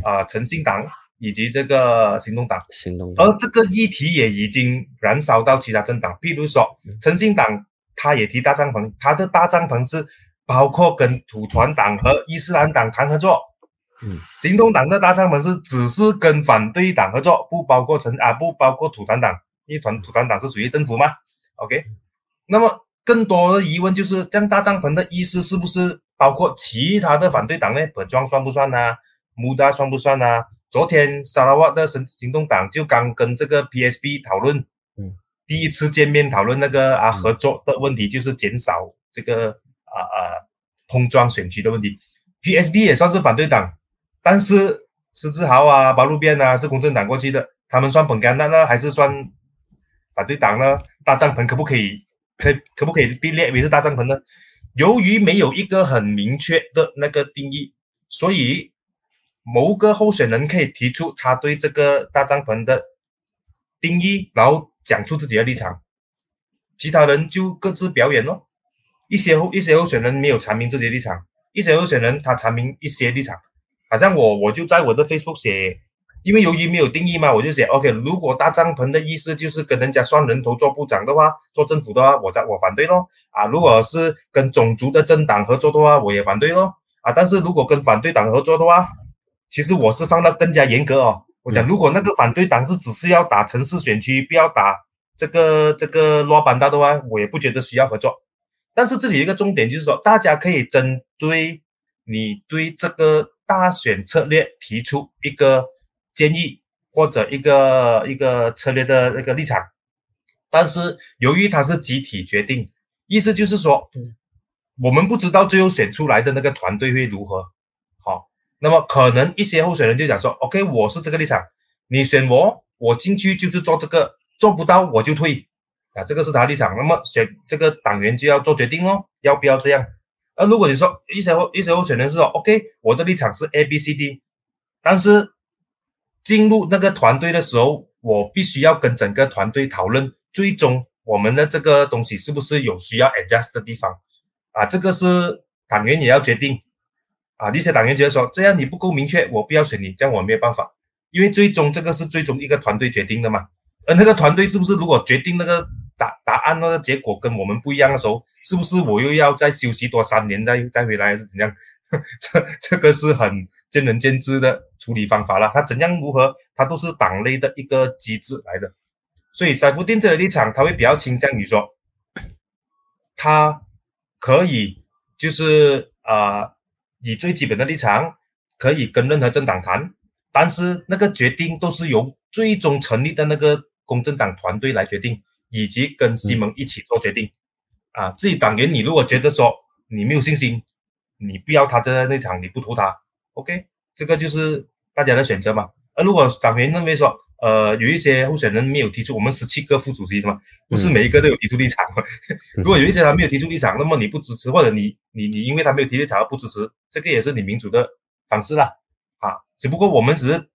Speaker 2: 啊诚信党以及这个行动党，
Speaker 1: 行动
Speaker 2: 而这个议题也已经燃烧到其他政党，譬如说诚信党，他也提大帐篷，他的大帐篷是包括跟土团党和伊斯兰党谈合作，
Speaker 1: 嗯，
Speaker 2: 行动党的大帐篷是只是跟反对党合作，不包括陈啊不包括土团党，因为团土团党是属于政府嘛？OK。那么更多的疑问就是，这样大帐篷的意思是不是包括其他的反对党呢？本庄算不算呢？穆达算不算呢？昨天沙拉瓦的行行动党就刚跟这个 PSB 讨论，
Speaker 1: 嗯，
Speaker 2: 第一次见面讨论那个啊合作的问题，就是减少这个啊啊碰撞选区的问题。PSB 也算是反对党，但是施志豪啊、白路变啊是公正党过去的，他们算本干的呢，还是算反对党呢？大帐篷可不可以？可可不可以被列为是大帐篷呢？由于没有一个很明确的那个定义，所以某个候选人可以提出他对这个大帐篷的定义，然后讲出自己的立场，其他人就各自表演咯。一些候一些候选人没有阐明自己的立场，一些候选人他阐明一些立场，好像我我就在我的 Facebook 写。因为由于没有定义嘛，我就写 OK。如果搭帐篷的意思就是跟人家算人头做部长的话，做政府的话，我在我反对咯。啊，如果是跟种族的政党合作的话，我也反对咯。啊，但是如果跟反对党合作的话，其实我是放到更加严格哦。我讲，如果那个反对党是只是要打城市选区，不要打这个这个罗班大的话，我也不觉得需要合作。但是这里一个重点就是说，大家可以针对你对这个大选策略提出一个。建议或者一个一个策略的那个立场，但是由于它是集体决定，意思就是说，我们不知道最后选出来的那个团队会如何。好，那么可能一些候选人就讲说，OK，我是这个立场，你选我，我进去就是做这个，做不到我就退，啊，这个是他立场。那么选这个党员就要做决定哦，要不要这样？而如果你说一些一些候选人是说，OK，我的立场是 A B C D，但是。进入那个团队的时候，我必须要跟整个团队讨论，最终我们的这个东西是不是有需要 adjust 的地方啊？这个是党员也要决定啊。一些党员觉得说，这样你不够明确，我不要选你，这样我没有办法，因为最终这个是最终一个团队决定的嘛。而那个团队是不是如果决定那个答答案那个结果跟我们不一样的时候，是不是我又要再休息多三年再再回来，还是怎样？(laughs) 这这个是很。见仁见智的处理方法了，他怎样如何，他都是党内的一个机制来的，所以塞夫丁这的立场，他会比较倾向于说，他可以就是啊，以最基本的立场，可以跟任何政党谈，但是那个决定都是由最终成立的那个公正党团队来决定，以及跟西蒙一起做决定，啊，自己党员你如果觉得说你没有信心，你不要他在那场，你不投他。OK，这个就是大家的选择嘛。而如果党员认为说，呃，有一些候选人没有提出，我们十七个副主席嘛，不是每一个都有提出立场嘛。(laughs) 如果有一些他没有提出立场，那么你不支持，或者你你你因为他没有提立场而不支持，这个也是你民主的方式啦。啊，只不过我们只是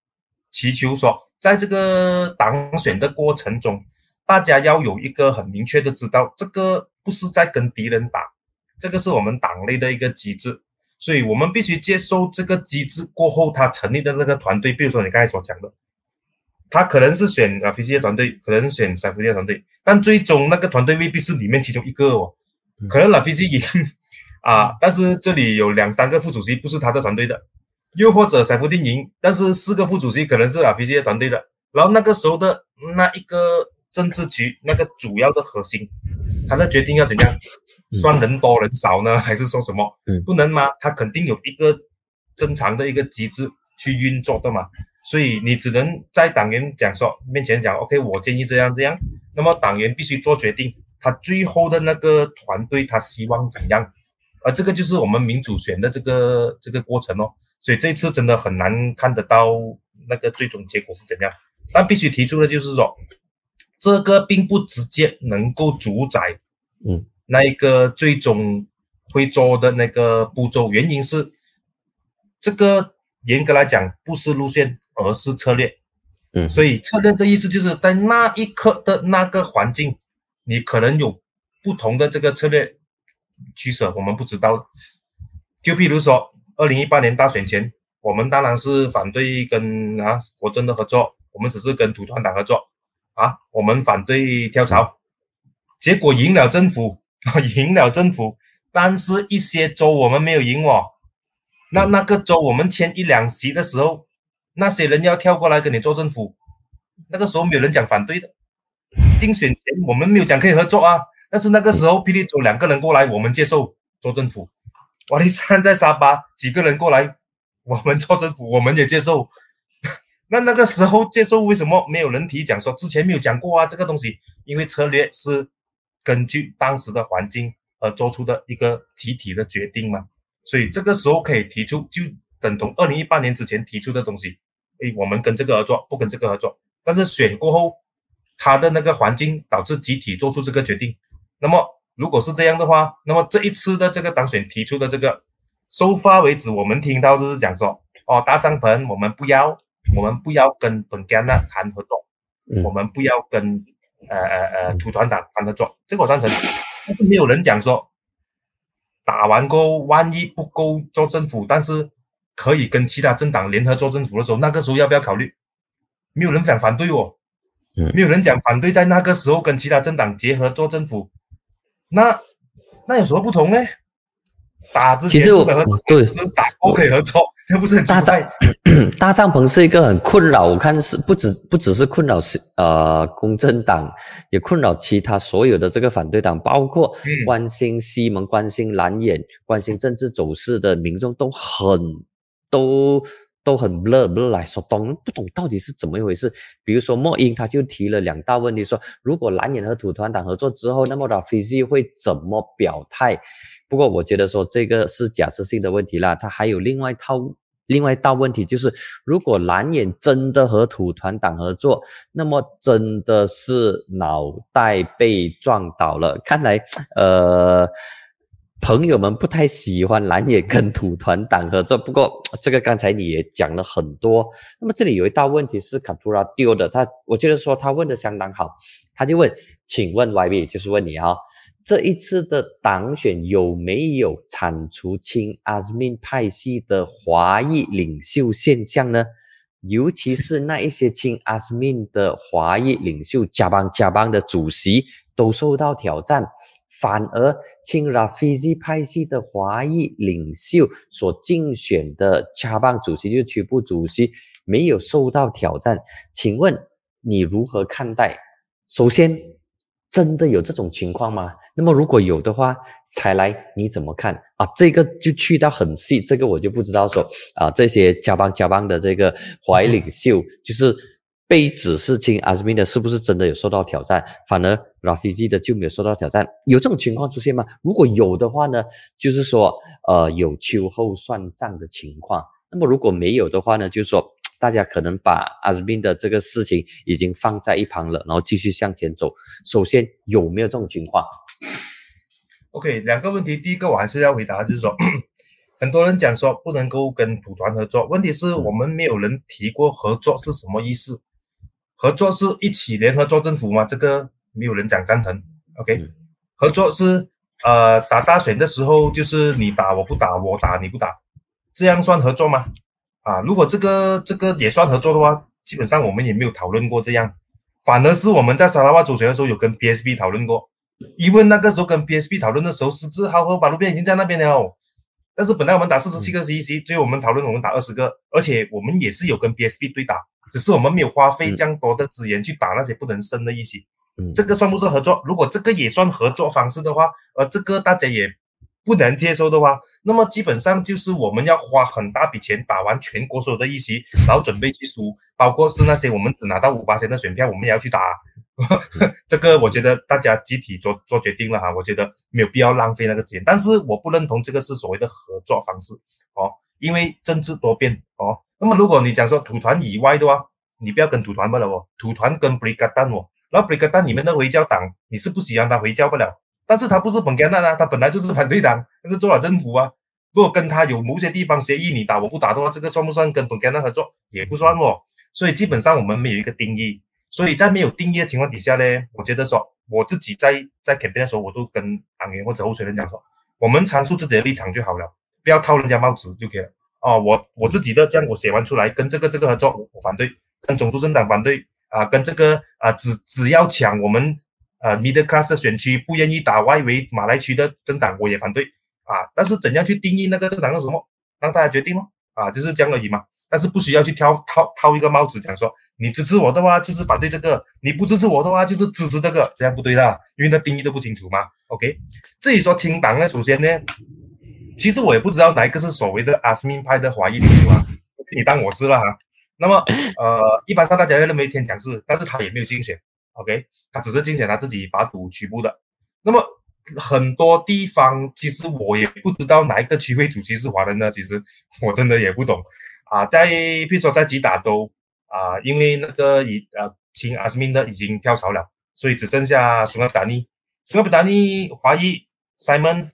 Speaker 2: 祈求说，在这个党选的过程中，大家要有一个很明确的知道，这个不是在跟敌人打，这个是我们党内的一个机制。所以我们必须接受这个机制过后，他成立的那个团队，比如说你刚才所讲的，他可能是选啊飞机的团队，可能是选塞弗利的团队，但最终那个团队未必是里面其中一个哦，可能拉飞机赢啊，但是这里有两三个副主席不是他的团队的，又或者塞夫定赢，但是四个副主席可能是拉菲西团队的。然后那个时候的那一个政治局那个主要的核心，他的决定要怎样？算人多人少呢，(laughs) 还是说什么？
Speaker 1: 嗯，
Speaker 2: 不能吗？他肯定有一个正常的一个机制去运作的嘛。所以你只能在党员讲说面前讲，OK，我建议这样这样。那么党员必须做决定，他最后的那个团队他希望怎样？而这个就是我们民主选的这个这个过程哦。所以这次真的很难看得到那个最终结果是怎样。但必须提出的就是说，这个并不直接能够主宰，
Speaker 1: 嗯，
Speaker 2: 那一个最终会做的那个步骤。原因是这个严格来讲不是路线。而是策略，
Speaker 1: 嗯，
Speaker 2: 所以策略的意思就是在那一刻的那个环境，你可能有不同的这个策略取舍，我们不知道。就比如说，二零一八年大选前，我们当然是反对跟啊国政的合作，我们只是跟土团党合作啊，我们反对跳槽，结果赢了政府，(laughs) 赢了政府，但是一些州我们没有赢哦，那那个州我们签一两席的时候。那些人要跳过来跟你做政府，那个时候没有人讲反对的。竞选前我们没有讲可以合作啊，但是那个时候霹雳州两个人过来，我们接受做政府。瓦利山在沙巴几个人过来，我们做政府，我们也接受。那那个时候接受为什么没有人提讲说之前没有讲过啊？这个东西，因为策略是根据当时的环境而做出的一个集体的决定嘛，所以这个时候可以提出，就等同二零一八年之前提出的东西。哎，我们跟这个合作，不跟这个合作。但是选过后，他的那个环境导致集体做出这个决定。那么，如果是这样的话，那么这一次的这个当选提出的这个收发为止，我们听到就是讲说，哦，搭帐篷我们不要，我们不要跟本加纳谈合作，我们不要跟呃呃呃土团党谈合作，这个我赞成。但是没有人讲说，打完过后万一不够做政府，但是。可以跟其他政党联合做政府的时候，那个时候要不要考虑？没有人讲反对哦，
Speaker 1: 嗯，
Speaker 2: 没有人讲反对，在那个时候跟其他政党结合做政府，那那有什么不同呢？打之前不合作，
Speaker 1: 对，
Speaker 2: 打不可以合作，(laughs) 这不是很
Speaker 1: 大帐 (clears throat) 大帐篷是一个很困扰，我看是不止不只是困扰是呃公正党，也困扰其他所有的这个反对党，包括关心西蒙、关心蓝眼、关心政治走势的民众都很。都都很乐不乐来说懂不懂到底是怎么一回事？比如说莫英他就提了两大问题，说如果蓝眼和土团党合作之后，那么拉菲西会怎么表态？不过我觉得说这个是假设性的问题啦。他还有另外一套另外一道问题，就是如果蓝眼真的和土团党合作，那么真的是脑袋被撞倒了。看来呃。朋友们不太喜欢蓝眼跟土团党合作，不过这个刚才你也讲了很多。那么这里有一道问题是卡图拉丢的，他我觉得说他问的相当好，他就问，请问 YB 就是问你啊，这一次的党选有没有铲除亲阿斯敏派系的华裔领袖现象呢？尤其是那一些亲阿斯敏的华裔领袖，加邦加邦的主席都受到挑战。反而，亲拉菲西派系的华裔领袖所竞选的加邦主席，就区部主席，没有受到挑战。请问你如何看待？首先，真的有这种情况吗？那么如果有的话，才来你怎么看啊？这个就去到很细，这个我就不知道说啊，这些加班加班的这个怀领袖，就是。被指是亲阿斯米的，是不是真的有受到挑战？反而拉菲基的就没有受到挑战，有这种情况出现吗？如果有的话呢，就是说，呃，有秋后算账的情况。那么如果没有的话呢，就是说，大家可能把阿斯宾的这个事情已经放在一旁了，然后继续向前走。首先，有没有这种情况
Speaker 2: ？OK，两个问题，第一个我还是要回答，就是说，(clears throat) 很多人讲说不能够跟土团合作，问题是我们没有人提过合作是什么意思。合作是一起联合做政府吗？这个没有人讲赞成。OK，合作是呃打大选的时候，就是你打我不打，我打你不打，这样算合作吗？啊，如果这个这个也算合作的话，基本上我们也没有讨论过这样，反而是我们在沙拉瓦主选的时候有跟 PSB 讨论过，因为那个时候跟 bsb 讨论的时候，十字号和马路边已经在那边了。但是本来我们打四十七个 CEC，最后我们讨论我们打二十个，而且我们也是有跟 bsb 对打，只是我们没有花费这样多的资源去打那些不能升的一些。这个算不算合作？如果这个也算合作方式的话，而这个大家也不能接受的话，那么基本上就是我们要花很大笔钱打完全国所有的议席，然后准备去输，包括是那些我们只拿到五八千的选票，我们也要去打。(laughs) 这个我觉得大家集体做做决定了哈，我觉得没有必要浪费那个钱。但是我不认同这个是所谓的合作方式哦，因为政治多变哦。那么如果你讲说土团以外的话，你不要跟土团不了哦，土团跟布里格丹哦。那布里格丹里面的回教党，你是不喜欢他回教不了，但是他不是本干纳啊，他本来就是反对党，但是做了政府啊。如果跟他有某些地方协议，你打我不打的话，这个算不算跟本干纳合作？也不算哦。所以基本上我们没有一个定义。所以在没有定义的情况底下呢，我觉得说我自己在在 campaign 的时候，我都跟党员或者候选人讲说，我们阐述自己的立场就好了，不要套人家帽子就可以了。哦，我我自己的这样我写完出来，跟这个这个合作我反对，跟种族政党反对。啊，跟这个啊，只只要抢我们呃 middle class 的选区，不愿意打外围马来区的政党，我也反对啊。但是怎样去定义那个政党是什么，让大家决定咯。啊，就是这样而已嘛。但是不需要去挑套套一个帽子，讲说你支持我的话就是反对这个，你不支持我的话就是支持这个，这样不对的，因为那定义都不清楚嘛。OK，至于说清党呢，首先呢，其实我也不知道哪一个是所谓的阿斯敏派的华裔领袖啊，你当我是了哈。那么，呃，一般上大家会认为天强是，但是他也没有竞选，OK，他只是竞选他自己把赌局部的。那么很多地方其实我也不知道哪一个区会主席是华人呢，其实 (laughs) 我真的也不懂啊。在比如说在吉打都啊，因为那个已呃亲阿斯敏的已经跳槽了，所以只剩下苏阿达尼，苏阿达尼华裔 Simon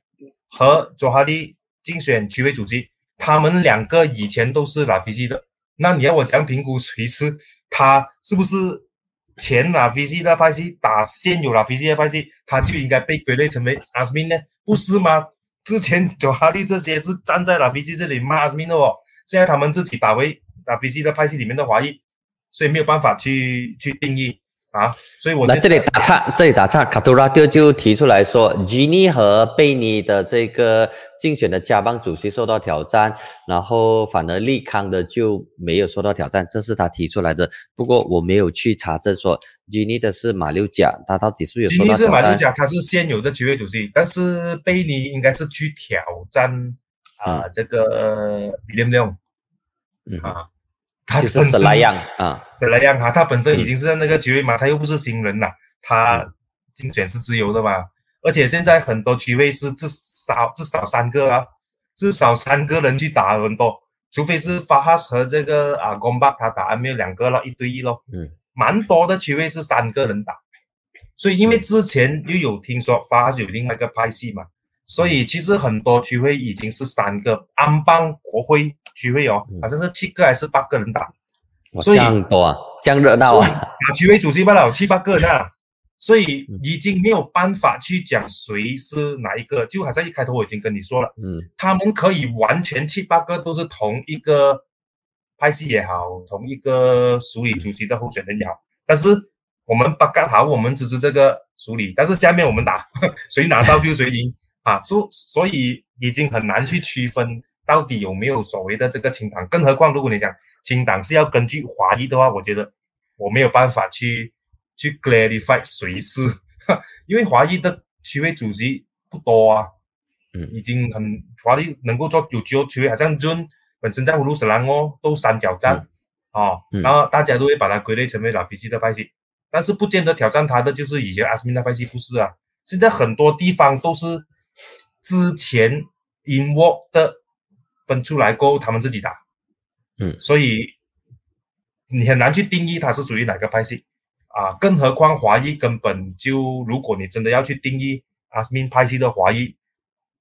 Speaker 2: 和佐哈利竞选区委主席，他们两个以前都是拉菲西的。那你要我讲评估谁是他是不是前拉菲西的派系打现有拉菲西的派系，他就应该被归类成为阿斯敏呢？不是吗？之前佐哈利这些是站在拉菲西这里骂阿斯敏的哦，现在他们自己打回拉菲西的派系里面的华裔，所以没有办法去去定义。啊，所以我
Speaker 1: 来这里打岔，这里打岔。卡图拉丢就提出来说，吉尼和贝尼的这个竞选的加邦主席受到挑战，然后反而利康的就没有受到挑战，这是他提出来的。不过我没有去查证说吉尼的是马六甲，他到底是不是有受到挑战？吉尼
Speaker 2: 是马六甲，他是现有的区委主席，但是贝尼应该是去挑战啊这个比利牛，嗯啊。
Speaker 1: 他就是是那样啊，
Speaker 2: 是那样哈，他本身已经是在那个区位嘛，他又不是新人呐，他竞选是自由的嘛，而且现在很多区位是至少至少三个啊，至少三个人去打很多，除非是法哈和这个啊公巴他打，没有两个了，一对一咯，嗯，蛮多的区位是三个人打，所以因为之前又有听说法哈有另外一个派系嘛，所以其实很多区位已经是三个安邦国会。聚会哦，好像是七个还是八个人打，
Speaker 1: 这样多啊，这样热闹啊！
Speaker 2: 打聚会主席罢了，七八个人啊，所以已经没有办法去讲谁是哪一个，就好像一开头我已经跟你说了，嗯，他们可以完全七八个都是同一个派系也好，同一个署理主席的候选人也好，但是我们八个好，我们支持这个署理，但是下面我们打，(laughs) 谁拿到就谁赢啊，所所以已经很难去区分。到底有没有所谓的这个清党？更何况，如果你讲清党是要根据华裔的话，我觉得我没有办法去去 clarify 谁是，(laughs) 因为华裔的区委主席不多啊，嗯，已经很华裔能够做九九区委，好像 Jun 本身在乌鲁斯兰哦，都三角战。啊，然后大家都会把它归类成为老皮西的派系，但是不见得挑战他的就是以前阿斯敏的派系不是啊，现在很多地方都是之前 in work 的。分出来过后，他们自己打，嗯，所以你很难去定义它是属于哪个派系啊。更何况华裔根本就，如果你真的要去定义阿斯敏派系的华裔，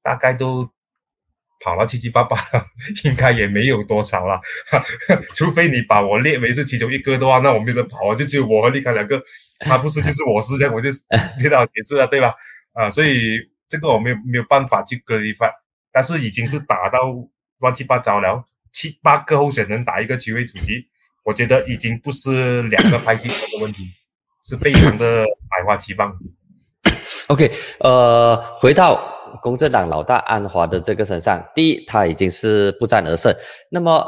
Speaker 2: 大概都跑了七七八八，(laughs) 应该也没有多少了。(laughs) 除非你把我列为是其中一个的话，那我没得跑啊，就只有我和你康两个，他不是就是我是这样，我就列到解释了，对吧？啊，所以这个我没有没有办法去割一番，但是已经是打到。乱七八糟了，七八个候选人打一个区委主席，我觉得已经不是两个派系的问题，是非常的百花齐放。(coughs)
Speaker 1: OK，呃，回到公正党老大安华的这个身上，第一，他已经是不战而胜。那么，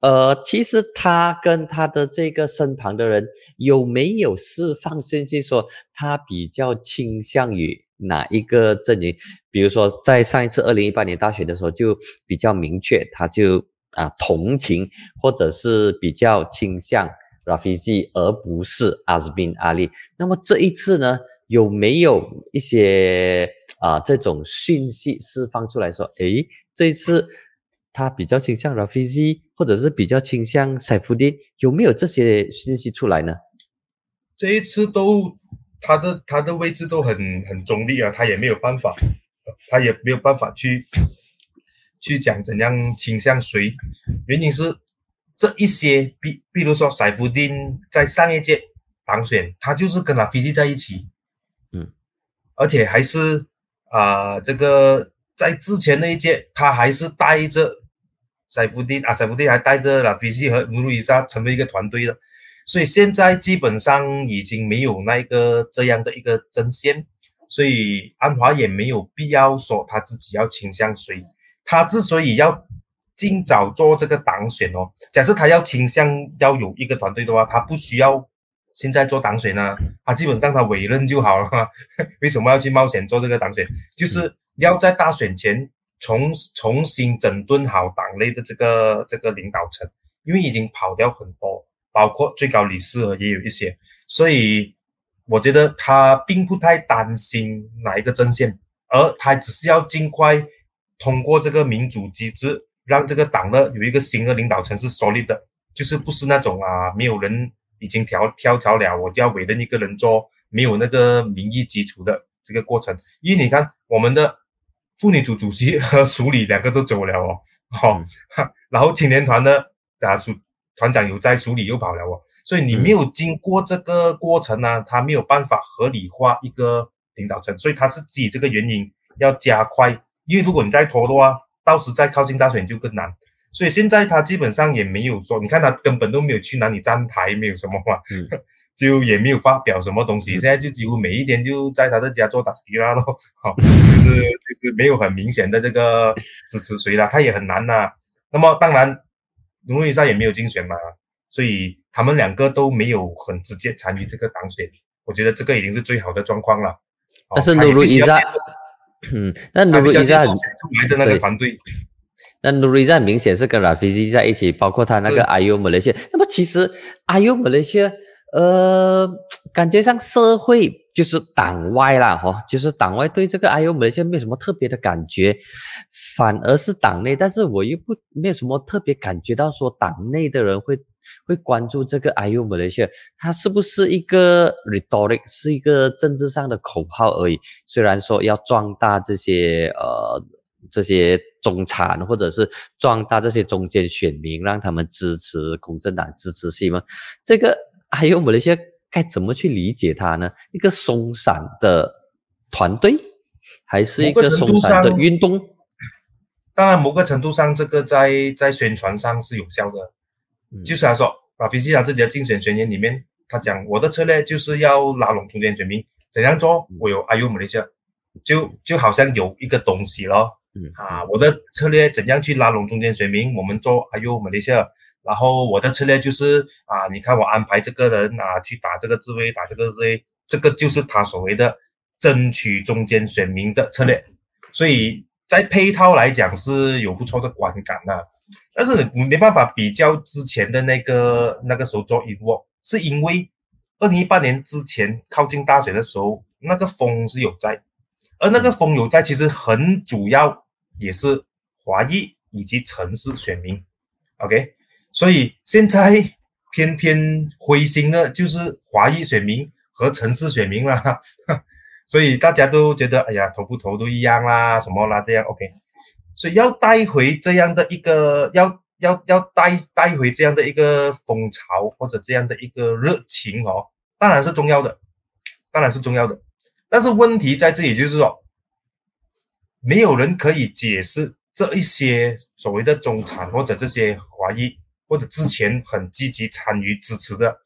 Speaker 1: 呃，其实他跟他的这个身旁的人有没有释放信息，说他比较倾向于哪一个阵营？比如说，在上一次二零一八年大选的时候，就比较明确，他就啊同情或者是比较倾向 Rafizi，而不是 Azmin Ali。那么这一次呢？有没有一些啊这种讯息释放出来说，诶，这一次他比较倾向 Rafizi，或者是比较倾向塞夫丁有没有这些信息出来呢？
Speaker 2: 这一次都他的他的位置都很很中立啊，他也没有办法，他也没有办法去去讲怎样倾向谁，原因是这一些，比比如说 Saifuddin 在上一届当选，他就是跟 Rafizi 在一起。嗯。而且还是啊，这个在之前那一届，他还是带着塞夫丁啊，塞夫丁还带着拉菲西和努鲁伊莎成为一个团队的，所以现在基本上已经没有那个这样的一个阵线，所以安华也没有必要说他自己要倾向谁。他之所以要尽早做这个党选哦，假设他要倾向要有一个团队的话，他不需要。现在做党选呢，他基本上他委任就好了。(laughs) 为什么要去冒险做这个党选？就是要在大选前重重新整顿好党内的这个这个领导层，因为已经跑掉很多，包括最高理事也有一些，所以我觉得他并不太担心哪一个阵线，而他只是要尽快通过这个民主机制，让这个党呢有一个新的领导层是 solid 的，就是不是那种啊没有人。已经调跳槽了，我就要委任一个人做没有那个民意基础的这个过程。因为你看，我们的妇女组主席和署理两个都走了哦，好，然后青年团的啊署团长有在，署理又跑了哦，所以你没有经过这个过程呢，他没有办法合理化一个领导层，所以他是基于这个原因要加快，因为如果你再拖的话，到时再靠近大选就更难。所以现在他基本上也没有说，你看他根本都没有去哪里站台，没有什么嘛，(laughs) 就也没有发表什么东西。现在就几乎每一天就在他的家做打棋啦咯，好，就是就是没有很明显的这个支持谁了，他也很难呐。那么当然，卢伊莎也没有竞选嘛，所以他们两个都没有很直接参与这个当选。我觉得这个已经是最好的状况了。
Speaker 1: 但是 (clears throat) 努鲁伊莎，嗯，那卢易莎
Speaker 2: 出来的那个团队。
Speaker 1: 那 Nuriza 明显是跟 Rafizi 在一起，包括他那个 IU Malaysia。那么其实 IU Malaysia，呃，感觉上社会就是党外啦，哈，就是党外对这个 IU Malaysia 没有什么特别的感觉，反而是党内，但是我又不没有什么特别感觉到说党内的人会会关注这个 IU Malaysia，它是不是一个 rhetoric，是一个政治上的口号而已？虽然说要壮大这些呃。这些中产或者是壮大这些中间选民，让他们支持公正党，支持西蒙，这个还有我们那些该怎么去理解它呢？一个松散的团队，还是一个松散的运动？
Speaker 2: 当然，某个程度上，这个在在宣传上是有效的。就是他说，把菲西他自己的竞选宣言里面，他讲我的策略就是要拉拢中间选民，怎样做？我有阿尤姆那些，就就好像有一个东西咯。
Speaker 1: 嗯
Speaker 2: 啊，我的策略怎样去拉拢中间选民？我们做还有马来西亚，然后我的策略就是啊，你看我安排这个人啊去打这个自卫，打这个自卫，这个就是他所谓的争取中间选民的策略。所以在配套来讲是有不错的观感的，但是你没办法比较之前的那个那个时候做一握，是因为二零一八年之前靠近大选的时候，那个风是有在。而那个风有在，其实很主要也是华裔以及城市选民，OK，所以现在偏偏灰心的就是华裔选民和城市选民了，所以大家都觉得，哎呀，投不投都一样啦，什么啦这样，OK，所以要带回这样的一个，要要要带带回这样的一个风潮或者这样的一个热情哦，当然是重要的，当然是重要的。但是问题在这里，就是说，没有人可以解释这一些所谓的中产或者这些华裔或者之前很积极参与支持的，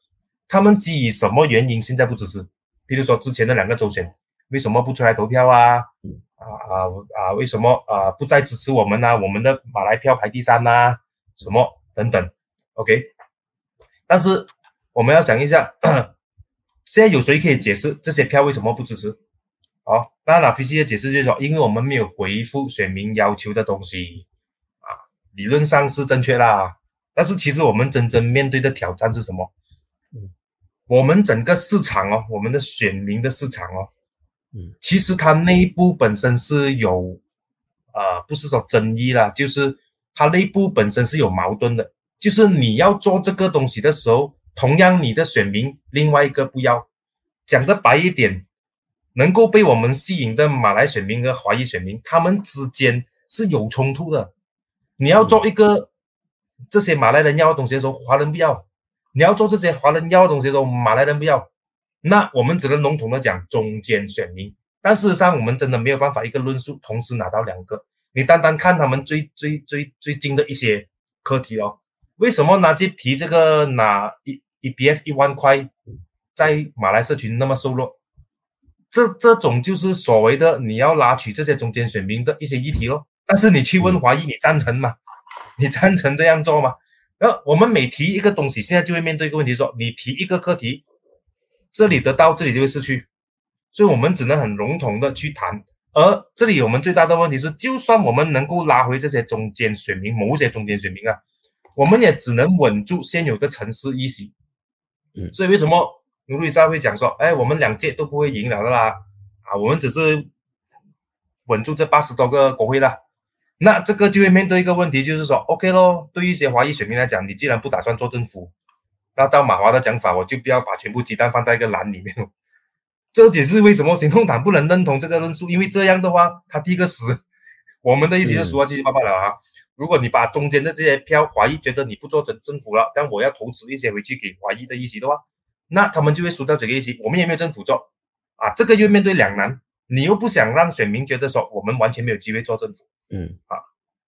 Speaker 2: 他们基于什么原因现在不支持？比如说之前的两个周选，为什么不出来投票啊？啊啊啊！为什么啊不再支持我们呢？我们的马来票排第三呐？什么等等？OK。但是我们要想一下，(clears throat) 现在有谁可以解释这些票为什么不支持？好，那拉菲西的解释就是说，因为我们没有回复选民要求的东西啊，理论上是正确啦。但是其实我们真正面对的挑战是什么？嗯，我们整个市场哦，我们的选民的市场哦，其实它内部本身是有，呃，不是说争议啦，就是它内部本身是有矛盾的。就是你要做这个东西的时候，同样你的选民另外一个不要，讲的白一点，能够被我们吸引的马来选民和华裔选民，他们之间是有冲突的。你要做一个。这些马来人要的东西的时候，华人不要；你要做这些华人要的东西的时候，马来人不要。那我们只能笼统的讲中间选民。但事实上，我们真的没有办法一个论述同时拿到两个。你单单看他们最最最最近的一些课题哦，为什么拿去提这个拿一一 B F 一万块在马来社群那么瘦弱？这这种就是所谓的你要拉取这些中间选民的一些议题咯。但是你去问华裔，你赞成吗？(laughs) 你赞成这样做吗？那我们每提一个东西，现在就会面对一个问题：说你提一个课题，这里得到，这里就会失去，所以我们只能很笼统的去谈。而这里我们最大的问题是，就算我们能够拉回这些中间选民，某些中间选民啊，我们也只能稳住现有的城市一席。嗯，所以为什么卢丽莎会讲说，哎，我们两届都不会赢了的啦？啊，我们只是稳住这八十多个国会了。那这个就会面对一个问题，就是说，OK 咯，对于一些华裔选民来讲，你既然不打算做政府，那照马华的讲法，我就不要把全部鸡蛋放在一个篮里面。(laughs) 这解释为什么行动党不能认同这个论述，因为这样的话，他第一个死，我们的意思就输啊七七八八了啊。如果你把中间的这些票，华裔觉得你不做政政府了，但我要投资一些回去给华裔的议席的话，那他们就会输掉这个议席，我们也没有政府做啊。这个又面对两难，你又不想让选民觉得说我们完全没有机会做政府。嗯啊，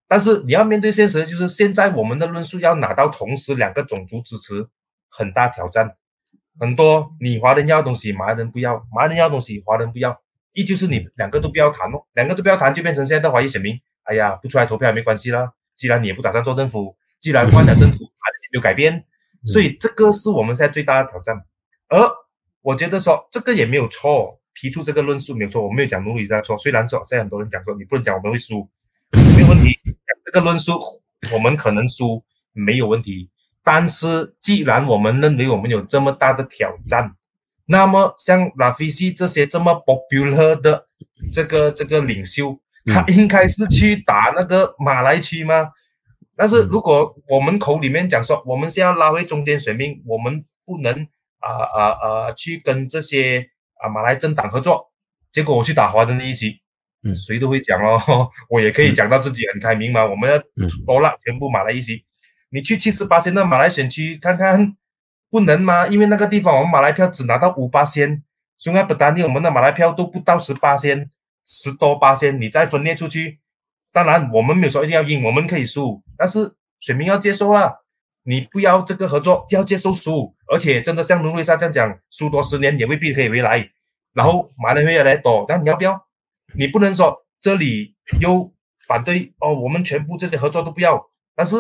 Speaker 2: 但是你要面对现实，就是现在我们的论述要拿到同时两个种族支持，很大挑战。很多你华人要的东西，马来人不要；马来人要的东西，华人不要。依旧是你两个都不要谈哦，两个都不要谈，就变成现在的华裔选民。哎呀，不出来投票也没关系啦。既然你也不打算做政府，既然换了政府，也没有改变，所以这个是我们现在最大的挑战。而我觉得说这个也没有错，提出这个论述没有错，我没有讲努力在错。虽然说现在很多人讲说你不能讲我们会输。没有问题，讲这个论述我们可能输没有问题。但是既然我们认为我们有这么大的挑战，那么像拉菲西这些这么 popular 的这个这个领袖，他应该是去打那个马来区吗？但是如果我们口里面讲说我们是要拉回中间选民，我们不能啊啊啊去跟这些啊马来政党合作，结果我去打华人的一席。嗯，谁都会讲哦，(laughs) 我也可以讲到自己很开明嘛。我们要多了全部马来一席，你去七十八仙的马来选区看看，不能吗？因为那个地方我们马来票只拿到五八仙，匈牙不单地我们的马来票都不到十八仙，十多八仙，你再分裂出去，当然我们没有说一定要赢，我们可以输，但是选民要接受啦。你不要这个合作，就要接受输，而且真的像卢瑞莎这样讲，输多十年也未必可以回来，然后马来会越来越多，但你要不要？你不能说这里又反对哦，我们全部这些合作都不要，但是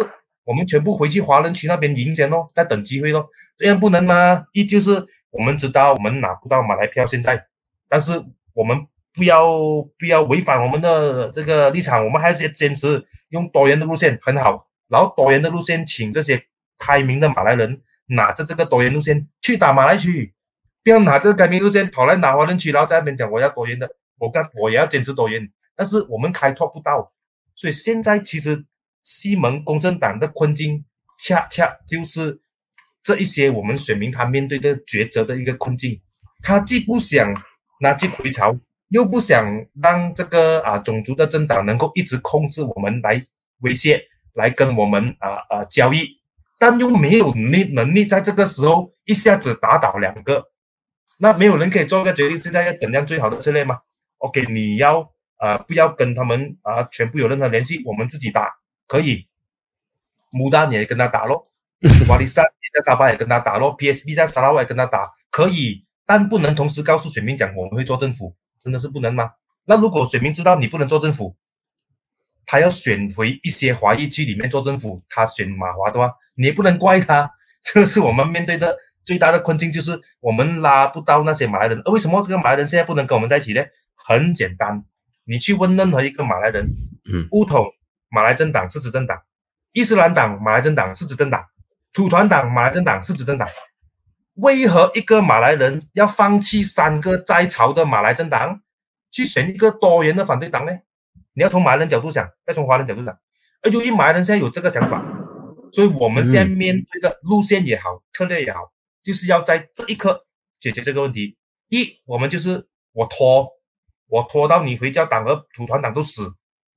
Speaker 2: 我们全部回去华人区那边赢钱哦，在等机会咯，这样不能吗？依旧是我们知道我们拿不到马来票现在，但是我们不要不要违反我们的这个立场，我们还是坚持用多元的路线很好，然后多元的路线请这些开明的马来人拿着这个多元路线去打马来区，不要拿这个开明路线跑来拿华人区，然后在那边讲我要多元的。我干，我也要坚持多元，但是我们开拓不到，所以现在其实西蒙公正党的困境，恰恰就是这一些我们选民他面对的抉择的一个困境。他既不想拿去回朝，又不想让这个啊种族的政党能够一直控制我们来威胁，来跟我们啊啊交易，但又没有能力能力在这个时候一下子打倒两个，那没有人可以做个决定，现在要怎样最好的策略吗？OK，你要呃不要跟他们啊全部有任何联系，我们自己打可以。牡丹你也跟他打咯，(laughs) 瓦利萨在沙巴也跟他打咯，PSB 在沙拉瓦也跟他打可以，但不能同时告诉选民讲我们会做政府，真的是不能吗？那如果选民知道你不能做政府，他要选回一些华裔去里面做政府，他选马华的话，你也不能怪他。(laughs) 这是我们面对的最大的困境，就是我们拉不到那些马来人。为什么这个马来人现在不能跟我们在一起呢？很简单，你去问任何一个马来人，
Speaker 1: 嗯，
Speaker 2: 乌统马来政党是执政党，伊斯兰党马来政党是执政党，土团党马来政党是执政党。为何一个马来人要放弃三个在朝的马来政党，去选一个多元的反对党呢？你要从马来人角度想，要从华人角度想。而由于马来人现在有这个想法，所以我们现在面对的路线也好，策略也好，就是要在这一刻解决这个问题。一，我们就是我拖，我拖到你回教党和土团党都死，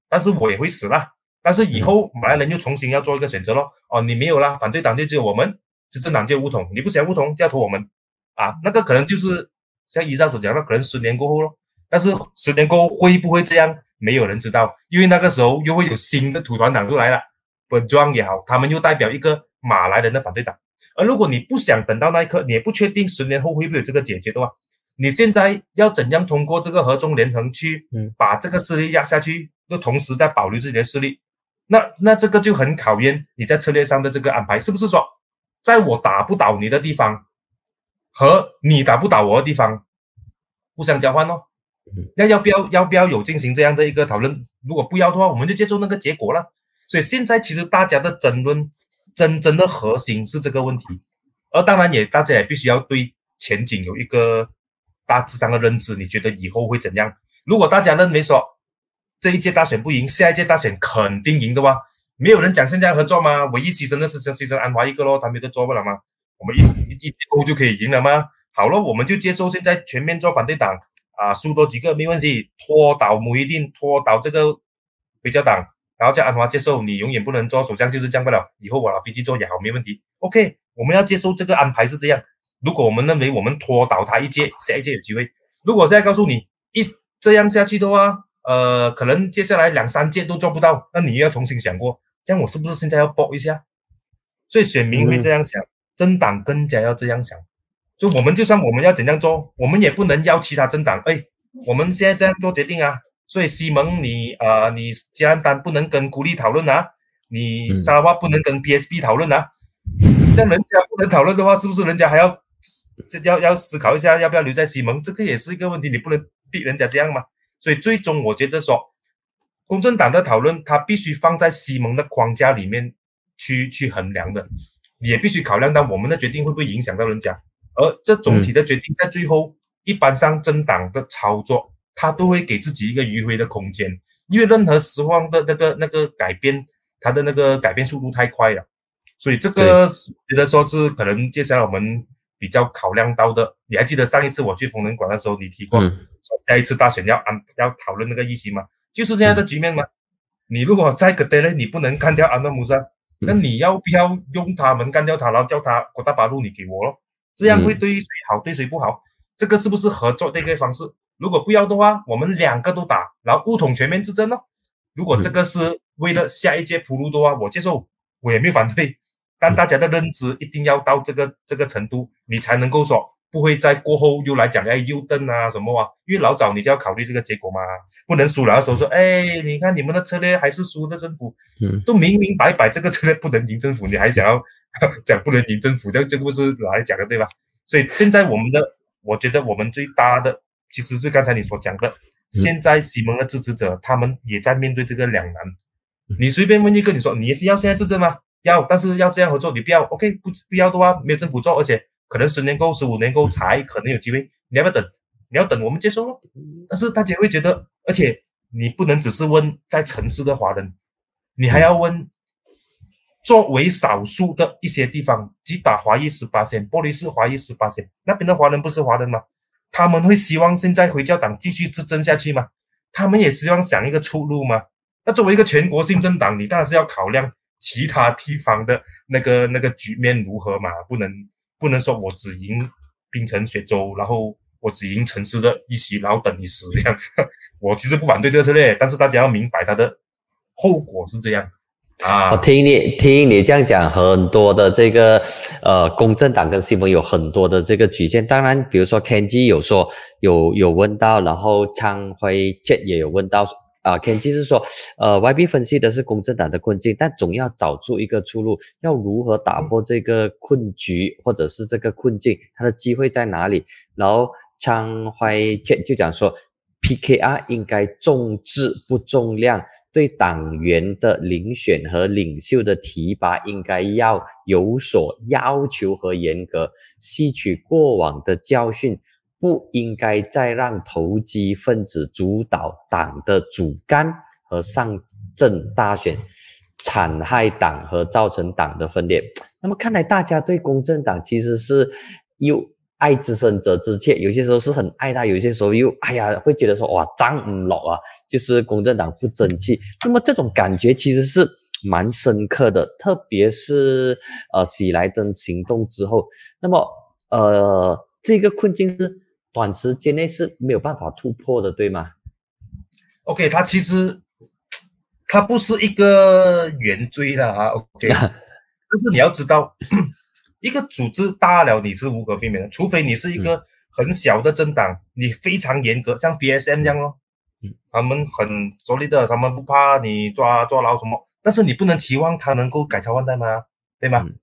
Speaker 2: 但是我也会死啦。但是以后马来人又重新要做一个选择咯。哦，你没有啦，反对党就只有我们，执政党就乌统，你不想乌统就要投我们啊。那个可能就是像以上所讲的，可能十年过后咯。但是十年过后会不会这样？没有人知道，因为那个时候又会有新的土团党出来了，本庄也好，他们又代表一个马来人的反对党。而如果你不想等到那一刻，你也不确定十年后会不会有这个解决的话，你现在要怎样通过这个合纵连横去把这个势力压下去，又同时在保留自己的势力？那那这个就很考验你在策略上的这个安排，是不是说，在我打不倒你的地方，和你打不倒我的地方，互相交换哦？那要不要要不要有进行这样的一个讨论？如果不要的话，我们就接受那个结果了。所以现在其实大家的争论真正的核心是这个问题，而当然也大家也必须要对前景有一个大致上的认知。你觉得以后会怎样？如果大家认为说这一届大选不赢，下一届大选肯定赢的哇，没有人讲现在合作吗？唯一牺牲的是牺牲安华一个咯，他们都做不了吗？我们一一一勾就可以赢了吗？好了，我们就接受现在全面做反对党。啊，输多几个没问题，拖倒穆一定拖倒这个回家党，然后叫安华接受，你永远不能做首相，就是这样不了。以后我老飞机做也好，没问题。OK，我们要接受这个安排是这样。如果我们认为我们拖倒他一届，下一届有机会。如果现在告诉你一这样下去的话，呃，可能接下来两三届都做不到，那你要重新想过，这样我是不是现在要搏一下？所以选民会这样想，政党更加要这样想。就我们就算我们要怎样做，我们也不能要其他政党。哎，我们现在这样做决定啊。所以西蒙，你啊，你加兰丹不能跟孤立讨论啊，你沙拉瓦不能跟 PSB 讨论啊。这样人家不能讨论的话，是不是人家还要要要思考一下要不要留在西蒙？这个也是一个问题，你不能逼人家这样嘛。所以最终我觉得说，公正党的讨论，它必须放在西蒙的框架里面去去衡量的，也必须考量到我们的决定会不会影响到人家。而这总体的决定在最后，一般上政党的操作，他都会给自己一个迂回的空间，因为任何时况的那个那个改变，它的那个改变速度太快了，所以这个觉得说是可能接下来我们比较考量到的。你还记得上一次我去风能馆的时候，你提过，说下一次大选要安要讨论那个议席吗？就是这样的局面吗？你如果在个德勒，你不能干掉安德姆山，那你要不要用他们干掉他，然后叫他国大八路你给我咯？这样会对谁好，对谁不好？这个是不是合作的一个方式？如果不要的话，我们两个都打，然后乌统全面执政咯。如果这个是为了下一届铺路的话，我接受，我也没有反对。但大家的认知一定要到这个这个程度，你才能够说。不会在过后又来讲哎又登啊什么啊？因为老早你就要考虑这个结果嘛，不能输了的时候说哎，你看你们的策略还是输的政府，嗯，都明明白白这个策略不能赢政府，你还想要 (laughs) 讲不能赢政府，这这个不是来讲的对吧？所以现在我们的，我觉得我们最大的其实是刚才你所讲的，现在西蒙的支持者他们也在面对这个两难。你随便问一个，你说你是要现在执政吗？要，但是要这样合作，你不要，OK，不不要的话没有政府做，而且。可能十年够，十五年够才可能有机会。你要不要等？你要等，我们接受咯。但是大家会觉得，而且你不能只是问在城市的华人，你还要问作为少数的一些地方，吉打华裔十八线，玻璃市华裔十八线，那边的华人不是华人吗？他们会希望现在回教党继续执政下去吗？他们也希望想一个出路吗？那作为一个全国性政党，你当然是要考量其他地方的那个那个局面如何嘛，不能。不能说我只赢冰城、雪州，然后我只赢城市的一席，然后等你死这样。(laughs) 我其实不反对这个策略，但是大家要明白它的后果是这样。啊
Speaker 1: 我，听你听你这样讲，很多的这个呃，公正党跟新闻有很多的这个局限。当然，比如说 Kenji 有说有有问到，然后昌辉 J 也有问到啊、Kenji 是说，呃，YB 分析的是公正党的困境，但总要找出一个出路，要如何打破这个困局或者是这个困境，它的机会在哪里？然后昌辉 Jet 就讲说，PKR 应该重质不重量。对党员的遴选和领袖的提拔应该要有所要求和严格，吸取过往的教训，不应该再让投机分子主导党的主干和上阵大选，残害党和造成党的分裂。那么看来大家对公正党其实是又爱之深责之切，有些时候是很爱他，有些时候又哎呀会觉得说哇脏唔落啊，就是公正党不争气。那么这种感觉其实是蛮深刻的，特别是呃喜来登行动之后，那么呃这个困境是短时间内是没有办法突破的，对吗
Speaker 2: ？OK，它其实它不是一个圆锥的啊，OK，(laughs) 但是你要知道，(coughs) 一个组织大了你是无可避免的，除非你是一个很小的政党，你非常严格，像 BSM 这样咯，
Speaker 1: 嗯，
Speaker 2: 他们很着力的，他们不怕你抓抓牢什么，但是你不能期望他能够改朝换代吗？对吗？
Speaker 1: 嗯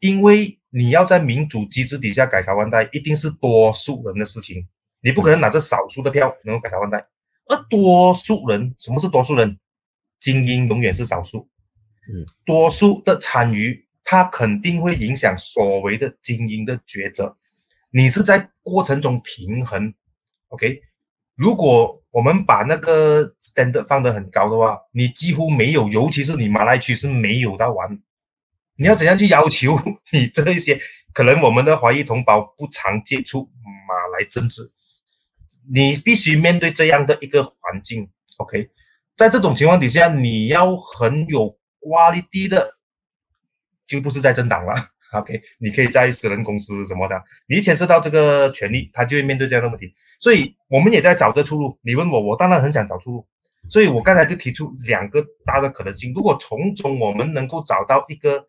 Speaker 2: 因为你要在民主机制底下改朝换代，一定是多数人的事情，你不可能拿着少数的票能够改朝换代。而多数人，什么是多数人？精英永远是少数。
Speaker 1: 嗯，
Speaker 2: 多数的参与，它肯定会影响所谓的精英的抉择。你是在过程中平衡，OK？如果我们把那个 standard 放得很高的话，你几乎没有，尤其是你马来区是没有到完。你要怎样去要求 (laughs) 你这一些？可能我们的华裔同胞不常接触马来政治，你必须面对这样的一个环境。OK，在这种情况底下，你要很有 quality 的，就不是在政党了。(laughs) OK，你可以在私人公司什么的，你牵涉到这个权利，他就会面对这样的问题。所以我们也在找这出路。你问我，我当然很想找出路。所以我刚才就提出两个大的可能性。如果从中我们能够找到一个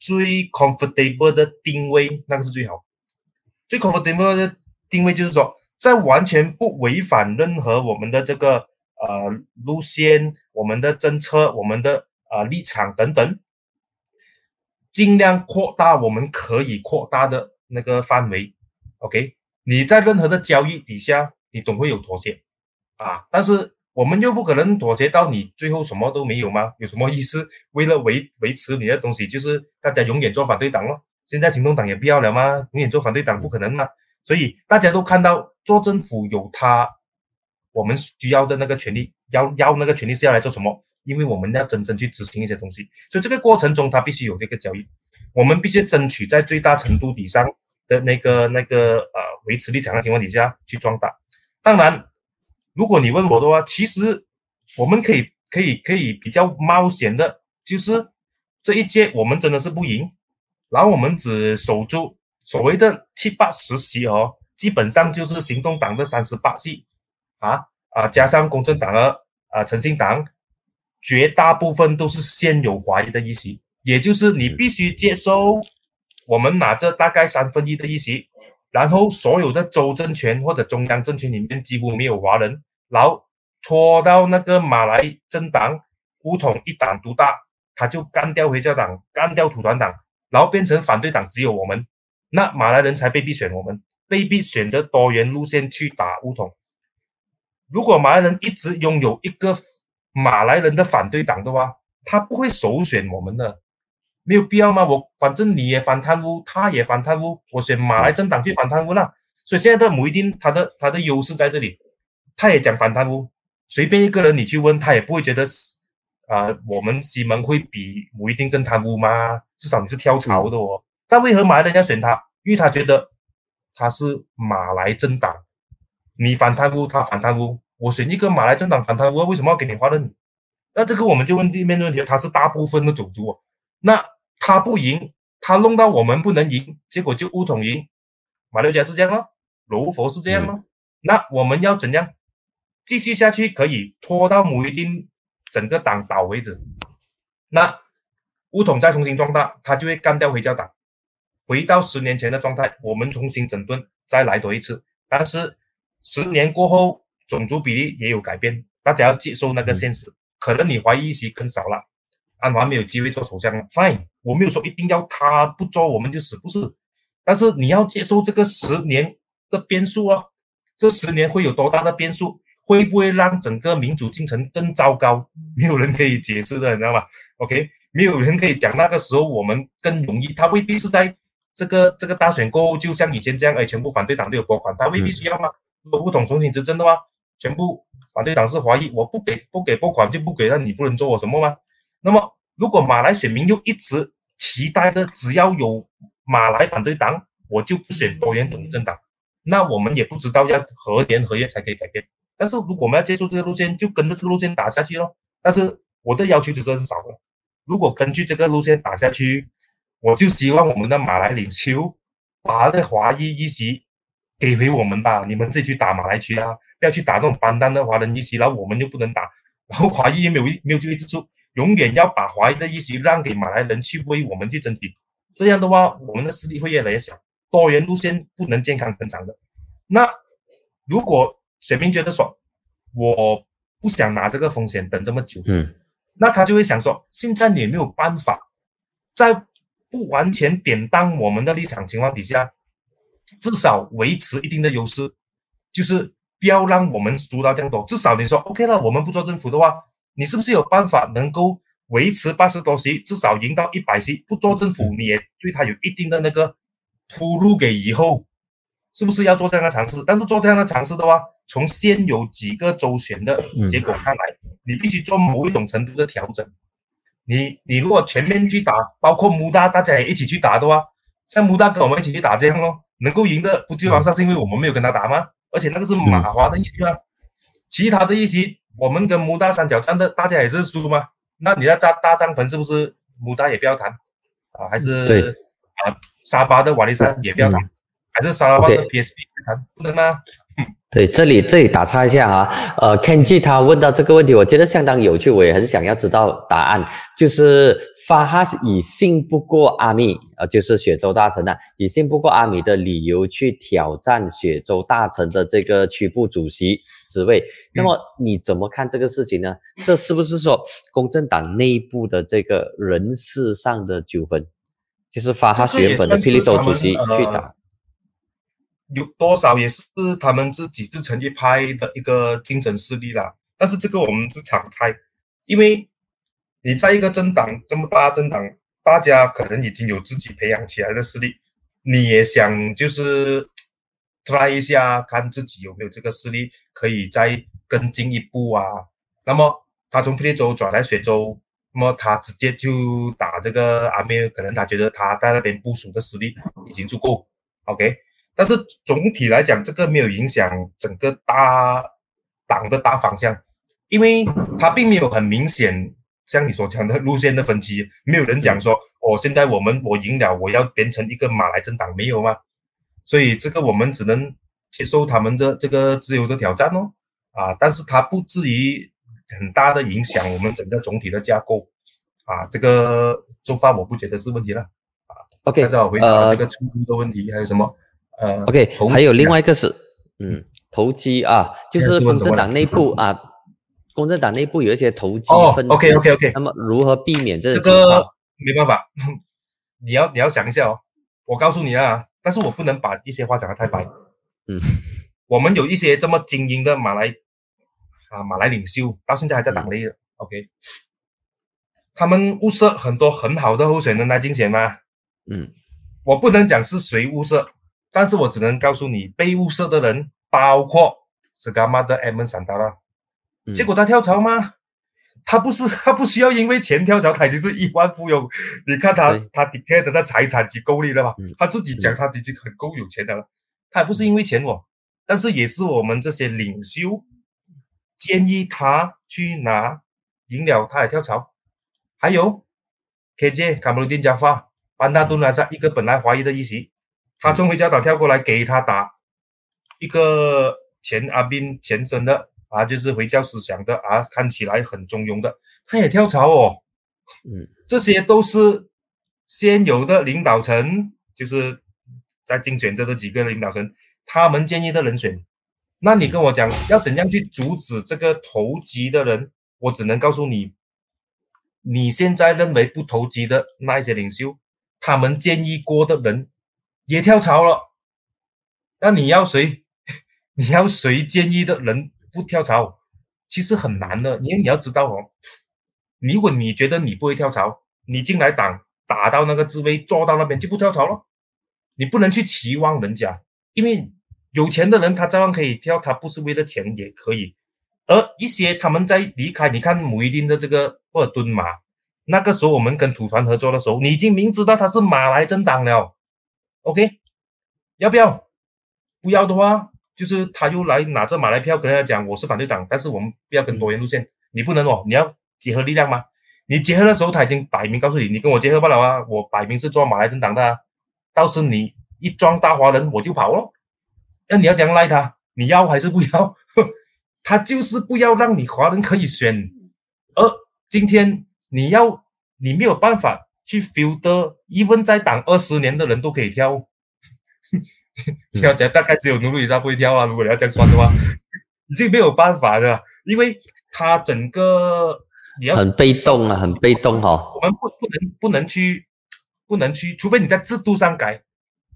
Speaker 2: 最 comfortable 的定位，那个是最好。最 comfortable 的定位就是说，在完全不违反任何我们的这个呃路线、我们的政策、我们的呃立场等等，尽量扩大我们可以扩大的那个范围。OK，你在任何的交易底下，你总会有妥协啊，但是我们又不可能妥协到你最后什么都没有吗？有什么意思？为了维维持你的东西，就是大家永远做反对党咯。现在行动党也不要了吗？永远做反对党不可能嘛。所以大家都看到做政府有他我们需要的那个权利，要要那个权利是要来做什么？因为我们要真正去执行一些东西，所以这个过程中他必须有这个交易，我们必须争取在最大程度底上的那个那个呃维持立场的情况底下去壮大。当然，如果你问我的话，其实我们可以可以可以比较冒险的，就是这一届我们真的是不赢，然后我们只守住所谓的七八十席哦，基本上就是行动党的三十八席啊啊，加上公正党和啊诚信党，绝大部分都是现有华裔的议席，也就是你必须接受我们拿着大概三分一的议席，然后所有的州政权或者中央政权里面几乎没有华人，然后拖到那个马来政党乌统一党独大，他就干掉回教党，干掉土团党，然后变成反对党只有我们，那马来人才被逼选我们，被逼选择多元路线去打乌统。如果马来人一直拥有一个马来人的反对党的话，他不会首选我们的，没有必要吗？我反正你也反贪污，他也反贪污，我选马来政党去反贪污啦。所以现在的姆一丁他的他的优势在这里，他也讲反贪污，随便一个人你去问他也不会觉得是啊、我们西门会比武一丁更贪污吗？至少你是跳槽的哦。但为何马来人要选他？因为他觉得他是马来政党，你反贪污，他反贪污，我选一个马来政党反贪污，为什么要给你划任？那这个我们就问地面的问题，他是大部分的种族哦，那他不赢，他弄到我们不能赢，结果就乌统赢，马六甲是这样咯，柔佛是这样咯，那我们要怎样继续下去？可以拖到某一丁整个党倒为止。那乌统再重新壮大，他就会干掉回教党，回到十年前的状态，我们重新整顿，再来多一次。但是十年过后，种族比例也有改变，大家要接受那个现实。可能你怀疑席更少了，安华没有机会做首相了。Fine，我没有说一定要他不做我们就死，不是。但是你要接受这个十年的变数啊，这十年会有多大的变数？会不会让整个民主进程更糟糕？没有人可以解释的，你知道吗？OK，没有人可以讲那个时候我们更容易。他未必是在这个这个大选过后，就像以前这样，哎，全部反对党都有拨款，他未必需要吗？如果不懂重新执政的话，全部反对党是怀疑，我不给不给拨款就不给，那你不能做我什么吗？那么如果马来选民又一直期待着，只要有马来反对党，我就不选多元统一政党，那我们也不知道要何年何月才可以改变。但是如果我们要接受这个路线，就跟着这个路线打下去咯。但是我的要求只是很少的，如果根据这个路线打下去，我就希望我们的马来领袖把那华裔议席给回我们吧。你们自己去打马来区啊，不要去打那种班单的华人议席，然后我们又不能打，然后华裔也没有没有机会之处，永远要把华裔的议席让给马来人去为我们去争取。这样的话，我们的势力会越来越小，多元路线不能健康成长的。那如果选民觉得说，我不想拿这个风险等这么久，
Speaker 1: 嗯，
Speaker 2: 那他就会想说，现在你也没有办法，在不完全典当我们的立场情况底下，至少维持一定的优势，就是不要让我们输到这样多。至少你说 OK 了，我们不做政府的话，你是不是有办法能够维持八十多席，至少赢到一百席？不做政府，你也对他有一定的那个铺路给以后。是不是要做这样的尝试？但是做这样的尝试的话，从现有几个周旋的结果看来，你必须做某一种程度的调整。你你如果全面去打，包括穆大大家也一起去打的话，像穆大跟我们一起去打这样咯，能够赢的不基本上是因为我们没有跟他打吗？而且那个是马华的意思啊，其他的一些我们跟穆大三角战的大家也是输吗？那你要扎大帐篷是不是穆大也不要谈啊？还是啊沙巴的瓦利山也不要谈？还是沙拉的 PSP 不能吗？(laughs)
Speaker 1: 对，这里这里打岔一下啊，呃，Kenji 他问到这个问题，我觉得相当有趣，我也很想要知道答案。就是法哈以信不过阿米，呃，就是雪州大臣啊，以信不过阿米的理由去挑战雪州大臣的这个区部主席职位。那么你怎么看这个事情呢？这是不是说公正党内部的这个人事上的纠纷？就是法哈原本的霹雳州主席去打。
Speaker 2: 有多少也是他们自己自成一派的一个精神势力啦。但是这个我们是敞开，因为你在一个政党这么大政党，大家可能已经有自己培养起来的势力，你也想就是 try 一下，看自己有没有这个势力可以再更进一步啊。那么他从霹雳州转来雪州，那么他直接就打这个阿妹，可能他觉得他在那边部署的实力已经足够，OK。但是总体来讲，这个没有影响整个大党的大方向，因为它并没有很明显像你所讲的路线的分歧，没有人讲说哦，现在我们我赢了，我要变成一个马来政党，没有吗？所以这个我们只能接受他们的这个自由的挑战哦，啊，但是它不至于很大的影响我们整个总体的架构，啊，这个做法我不觉得是问题了，啊
Speaker 1: ，OK，
Speaker 2: 再回答这个冲突的问题，还有什么？呃
Speaker 1: ，OK，还有另外一个是，嗯，投机啊，就是公正党内部啊，公正党内部有一些投机分
Speaker 2: 子。OK，OK，OK。
Speaker 1: 那么如何避免这
Speaker 2: 这个？没办法，(laughs) 你要你要想一下哦。我告诉你啊，但是我不能把一些话讲得太白。
Speaker 1: 嗯，
Speaker 2: 我们有一些这么精英的马来啊马来领袖，到现在还在党内的。OK，他们物色很多很好的候选人来竞选吗？
Speaker 1: 嗯，
Speaker 2: 我不能讲是谁物色。但是我只能告诉你，被物色的人包括是干妈的 M 三达拉，结果他跳槽吗？他不是，(laughs) 他不需要因为钱跳槽，他已经是亿万富翁。你看他，他底下的财产及够力了吧？他自己讲他已经很够有钱的了。他也不是因为钱哦，但是也是我们这些领袖建议他去拿赢了，他也跳槽。还有 KJ 卡姆鲁丁加法班纳顿拿下一个本来怀疑的一席。他从回家岛跳过来给他打一个前阿斌前身的啊，就是回教思想的啊，看起来很中庸的，他也跳槽哦。
Speaker 1: 嗯，
Speaker 2: 这些都是现有的领导层，就是在竞选这个几个领导层，他们建议的人选。那你跟我讲要怎样去阻止这个投机的人？我只能告诉你，你现在认为不投机的那一些领袖，他们建议过的人也跳槽了。那你要谁？(laughs) 你要谁建议的人不跳槽？其实很难的，因为你要知道哦，如果你觉得你不会跳槽，你进来党打到那个职位坐到那边就不跳槽了。你不能去期望人家，因为有钱的人他照样可以跳，他不是为了钱也可以。而一些他们在离开，你看姆一丁的这个或者蹲马，那个时候我们跟土团合作的时候，你已经明知道他是马来政党了，OK？要不要？不要的话。就是他又来拿着马来票跟大家讲，我是反对党，但是我们不要跟多元路线，你不能哦，你要结合力量吗？你结合的时候，他已经摆明告诉你，你跟我结合不了啊，我摆明是做马来政党的，到时你一装大华人我就跑了，那你要怎样赖他？你要还是不要？(laughs) 他就是不要让你华人可以选，而今天你要你没有办法去 filter，even 在党二十年的人都可以跳。跳起来大概只有努努以上不会跳啊！如果你要这样算的话，(laughs) 已经没有办法的，因为他整个你要
Speaker 1: 很被动啊，很被动哈。
Speaker 2: 我们不不能不能去不能去，除非你在制度上改，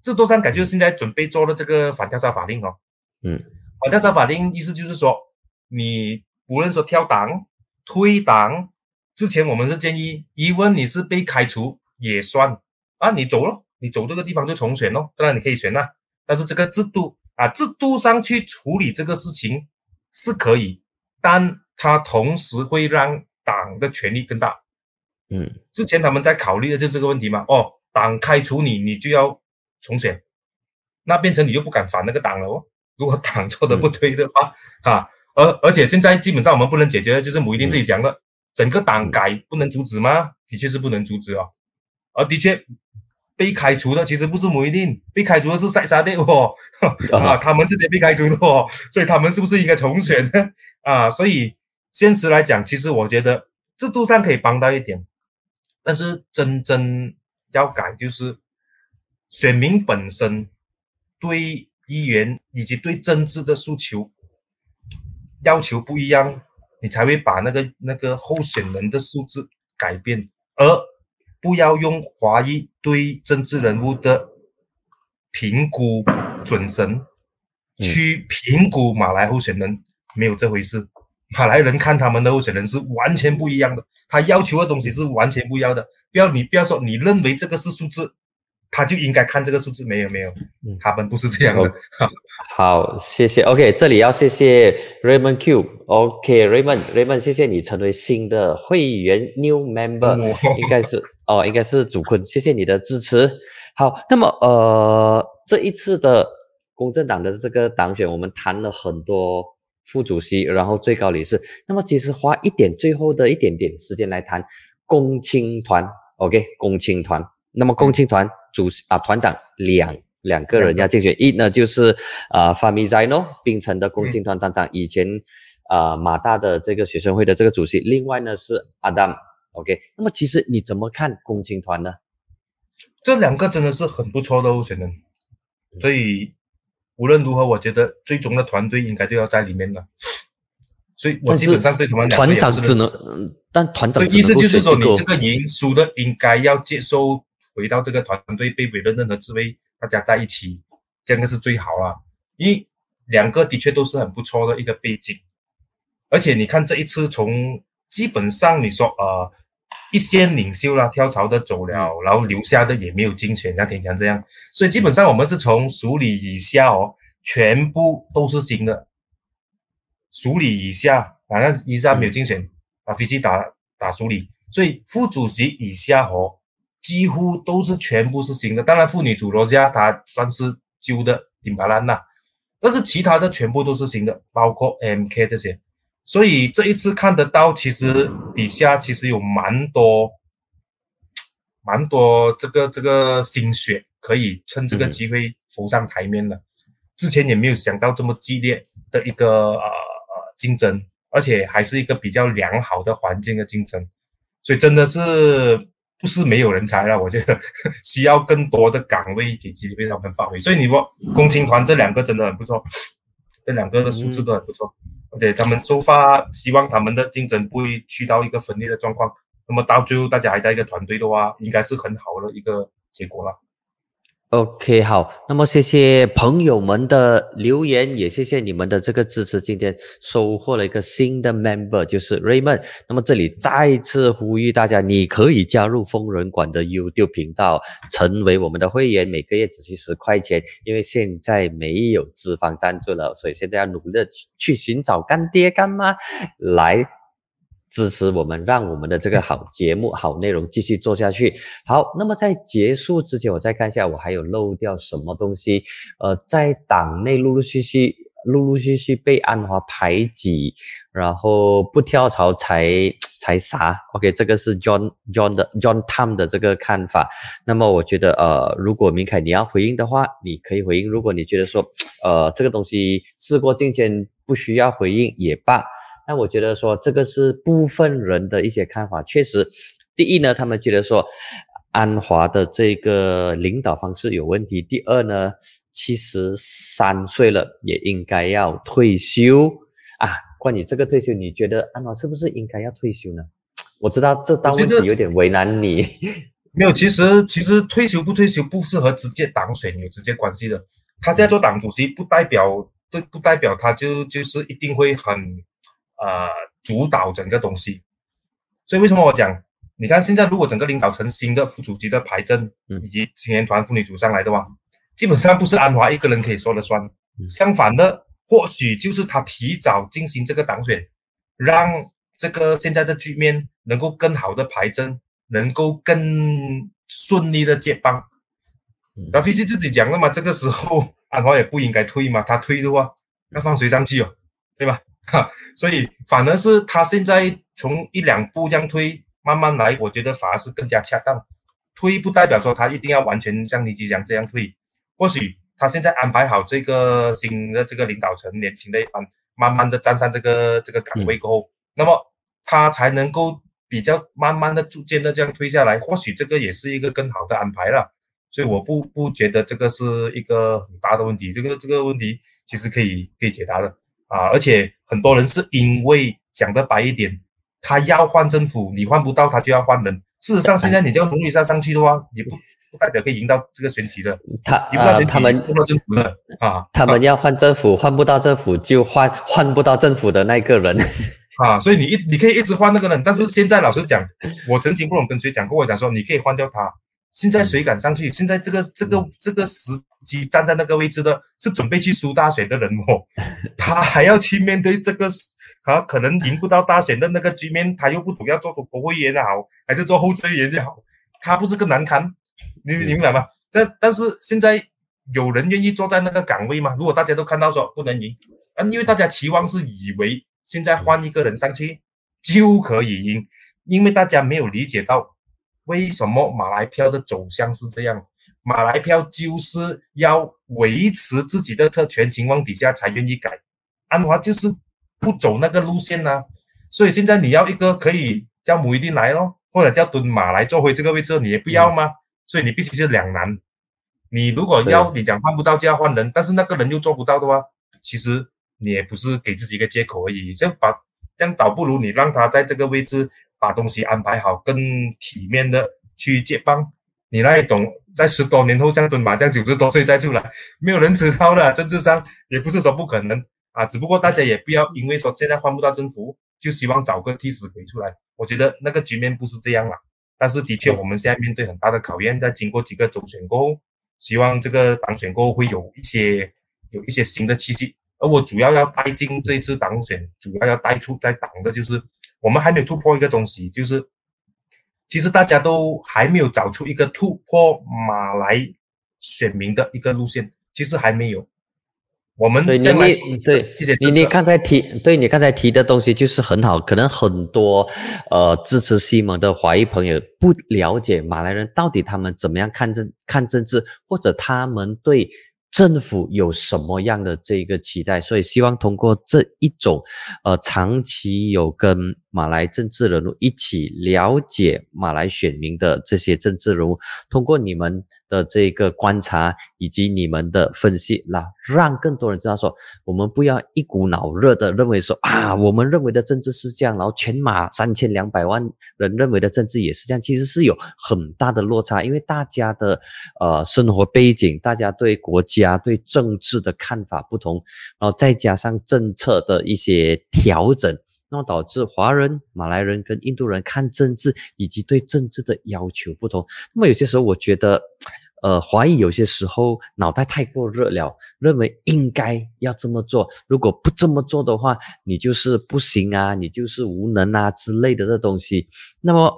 Speaker 2: 制度上改就是现在准备做的这个反跳槽法令哦。
Speaker 1: 嗯，
Speaker 2: 反跳槽法令意思就是说，你无论说跳档、退档，之前我们是建议，一问你是被开除也算啊，你走了，你走这个地方就重选咯，当然你可以选呐。但是这个制度啊，制度上去处理这个事情是可以，但它同时会让党的权力更大。
Speaker 1: 嗯，
Speaker 2: 之前他们在考虑的就是这个问题嘛。哦，党开除你，你就要重选，那变成你就不敢反那个党了哦。如果党做的不对的话，啊，而而且现在基本上我们不能解决的就是母一丁自己讲的，整个党改不能阻止吗？的确是不能阻止哦，而的确。被开除的其实不是某一定，被开除的是塞沙蒂哦，啊，(laughs) 他们这些被开除的哦，所以他们是不是应该重选呢？(laughs) 啊，所以现实来讲，其实我觉得制度上可以帮到一点，但是真正要改就是选民本身对议员以及对政治的诉求要求不一样，你才会把那个那个候选人的数字改变，而。不要用华裔对政治人物的评估准绳去评估马来候选人，没有这回事。马来人看他们的候选人是完全不一样的，他要求的东西是完全不一样的。不要你不要说你认为这个是数字。他就应该看这个数字，没有没有，他们不是这样的。
Speaker 1: 好，谢谢。OK，这里要谢谢 Raymond Q。OK，Raymond，Raymond，谢谢你成为新的会员 New Member，应该是哦，应该是主坤，谢谢你的支持。好，那么呃，这一次的公正党的这个党选，我们谈了很多副主席，然后最高理事。那么其实花一点最后的一点点时间来谈共青团。OK，共青团。那么共青团。主啊，团长两两个人要竞选，一呢就是啊，Fami Zaino，槟城的共青团团长，以前啊马大的这个学生会的这个主席，另外呢是 Adam，OK。那么其实你怎么看共青团呢？
Speaker 2: 这两个真的是很不错的候选人，所以无论如何，我觉得最终的团队应该都要在里面的。所以我基本上对他们两
Speaker 1: 团长只能，但团长
Speaker 2: 意思就是说，你这个赢输的应该要接受。回到这个团队被委任任何职位，大家在一起，这样是最好了。因为两个的确都是很不错的一个背景，而且你看这一次从基本上你说呃一线领袖啦跳槽的走了，然后留下的也没有竞选，像田强这样，所以基本上我们是从署理以下哦，全部都是新的。署理以下，反正以下没有竞选把，飞机打打署理，所以副主席以下哦。几乎都是全部是新的，当然妇女主罗家它算是旧的顶巴烂呐，但是其他的全部都是新的，包括 MK 这些，所以这一次看得到，其实底下其实有蛮多蛮多这个这个心血，可以趁这个机会浮上台面的。之前也没有想到这么激烈的一个呃呃竞争，而且还是一个比较良好的环境的竞争。所以真的是不是没有人才了，我觉得需要更多的岗位给基地被他们发挥。所以你说共青团这两个真的很不错，这两个的素质都很不错，而且他们出发希望他们的竞争不会去到一个分裂的状况。那么到最后大家还在一个团队的话，应该是很好的一个结果了。
Speaker 1: OK，好，那么谢谢朋友们的留言，也谢谢你们的这个支持。今天收获了一个新的 member，就是 Raymond。那么这里再次呼吁大家，你可以加入疯人馆的 YouTube 频道，成为我们的会员，每个月只需十块钱。因为现在没有资方赞助了，所以现在要努力的去寻找干爹干妈来。支持我们，让我们的这个好节目、好内容继续做下去。好，那么在结束之前，我再看一下我还有漏掉什么东西。呃，在党内陆陆续续、陆陆续续被安华排挤，然后不跳槽才才啥。OK，这个是 John John 的 John Tom 的这个看法。那么我觉得，呃，如果明凯你要回应的话，你可以回应；如果你觉得说，呃，这个东西事过境迁，不需要回应也罢。那我觉得说这个是部分人的一些看法，确实，第一呢，他们觉得说安华的这个领导方式有问题；第二呢，七十三岁了也应该要退休啊。关于这个退休，你觉得安华是不是应该要退休呢？我知道这道问题有点为难你。
Speaker 2: 没有，其实其实退休不退休不是和直接当选有直接关系的。他现在做党主席，不代表对，不代表他就就是一定会很。呃，主导整个东西，所以为什么我讲？你看现在如果整个领导层新的副主席的排阵，以及青年团妇女组上来的话，基本上不是安华一个人可以说了算。相反的，或许就是他提早进行这个党选，让这个现在的局面能够更好的排阵，能够更顺利的接棒。那飞机自己讲了嘛，这个时候安华也不应该退嘛，他退的话要放谁上去哦，对吧？(laughs) 哈，所以反而是他现在从一两步这样推，慢慢来，我觉得反而是更加恰当。推不代表说他一定要完全像李吉祥这样推，或许他现在安排好这个新的这个领导层，年轻的一班，慢慢的站上这个这个岗位过后，那么他才能够比较慢慢的、逐渐的这样推下来。或许这个也是一个更好的安排了。所以我不不觉得这个是一个很大的问题，这个这个问题其实可以可以解答的啊，而且。很多人是因为讲的白一点，他要换政府，你换不到他就要换人。事实上，现在你叫龙女山上去的话，也不不代表可以赢到这个选举的。
Speaker 1: 他啊，他们
Speaker 2: 换政府的啊，
Speaker 1: 他们要换政府，换不到政府就换换不到政府的那个人 (laughs)
Speaker 2: 啊。所以你一你可以一直换那个人，但是现在老实讲，我曾经不懂跟谁讲过，我讲说你可以换掉他。现在谁敢上去？现在这个这个这个时机站在那个位置的，是准备去输大选的人哦，(laughs) 他还要去面对这个，他可能赢不到大选的那个局面，他又不懂要做国会议员好，还是做候选议员就好，他不是更难堪？你明白吗？但但是现在有人愿意坐在那个岗位吗？如果大家都看到说不能赢，啊，因为大家期望是以为现在换一个人上去就可以赢，因为大家没有理解到。为什么马来票的走向是这样？马来票就是要维持自己的特权情况底下才愿意改，安华就是不走那个路线呐。所以现在你要一个可以叫母一定来咯，或者叫蹲马来做回这个位置，你也不要吗？所以你必须是两难。你如果要你讲换不到就要换人，但是那个人又做不到的话，其实你也不是给自己一个借口而已。就把这样倒不如你让他在这个位置。把东西安排好，更体面的去接棒。你那一种在十多年后像蹲马将九十多岁再出来，没有人知道的。政治上也不是说不可能啊，只不过大家也不要因为说现在换不到政府，就希望找个替死鬼出来。我觉得那个局面不是这样了。但是的确，我们现在面对很大的考验，在经过几个周选过后，希望这个党选过后会有一些有一些新的气息。而我主要要带进这次党选，主要要带出在党的就是。我们还没有突破一个东西，就是其实大家都还没有找出一个突破马来选民的一个路线，其实还没有。我们
Speaker 1: 对你你对你你刚才提对你刚才提的东西就是很好，可能很多呃支持西蒙的华裔朋友不了解马来人到底他们怎么样看政看政治，或者他们对政府有什么样的这个期待，所以希望通过这一种，呃，长期有跟马来政治人物一起了解马来选民的这些政治人物，通过你们的这个观察以及你们的分析，那让更多人知道说，我们不要一股脑热的认为说啊，我们认为的政治是这样，然后全马三千两百万人认为的政治也是这样，其实是有很大的落差，因为大家的呃生活背景，大家对国家。对政治的看法不同，然后再加上政策的一些调整，那么导致华人、马来人跟印度人看政治以及对政治的要求不同。那么有些时候，我觉得，呃，华裔有些时候脑袋太过热了，认为应该要这么做，如果不这么做的话，你就是不行啊，你就是无能啊之类的这东西。那么，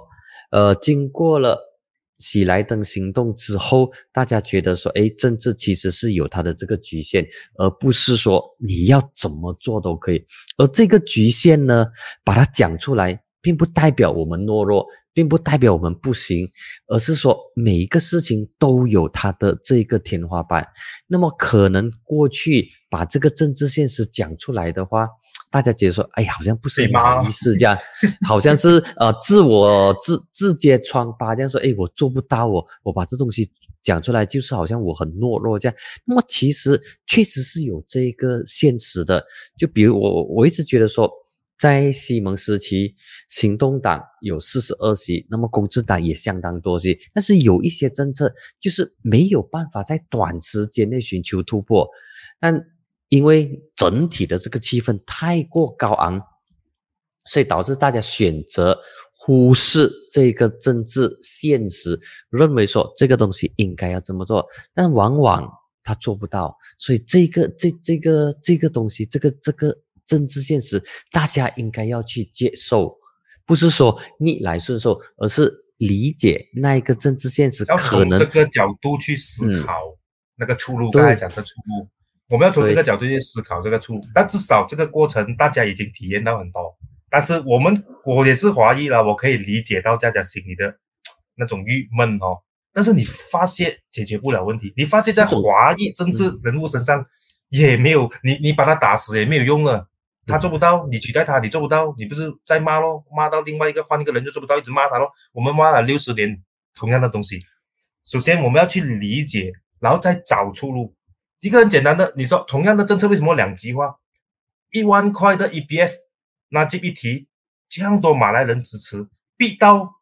Speaker 1: 呃，经过了。喜来登行动之后，大家觉得说，哎，政治其实是有它的这个局限，而不是说你要怎么做都可以。而这个局限呢，把它讲出来，并不代表我们懦弱，并不代表我们不行，而是说每一个事情都有它的这个天花板。那么，可能过去把这个政治现实讲出来的话。大家觉得说，哎呀，好像不是很好意思这样，好像是呃自我自自揭疮疤这样说，哎，我做不到，我我把这东西讲出来，就是好像我很懦弱这样。那么其实确实是有这个现实的，就比如我我一直觉得说，在西蒙时期，行动党有四十二席，那么公正党也相当多席，但是有一些政策就是没有办法在短时间内寻求突破，但。因为整体的这个气氛太过高昂，所以导致大家选择忽视这个政治现实，认为说这个东西应该要这么做，但往往他做不到。所以这个这这个这个东西，这个这个政治现实，大家应该要去接受，不是说逆来顺受，而是理解那一个政治现实，可能
Speaker 2: 这个角度去思考那个出路，刚才讲的出路。我们要从这个角度去思考这个出路，但至少这个过程大家已经体验到很多。但是我们我也是华裔了，我可以理解到大家心里的那种郁闷哦。但是你发泄解决不了问题，你发泄在华裔政治人物身上也没有，你你把他打死也没有用了，他做不到，你取代他，你做不到，你不是在骂咯？骂到另外一个换一个人就做不到，一直骂他咯。我们骂了六十年同样的东西，首先我们要去理解，然后再找出路。一个很简单的，你说同样的政策为什么两极化？一万块的 EPF，那这一提，这样多马来人支持，必到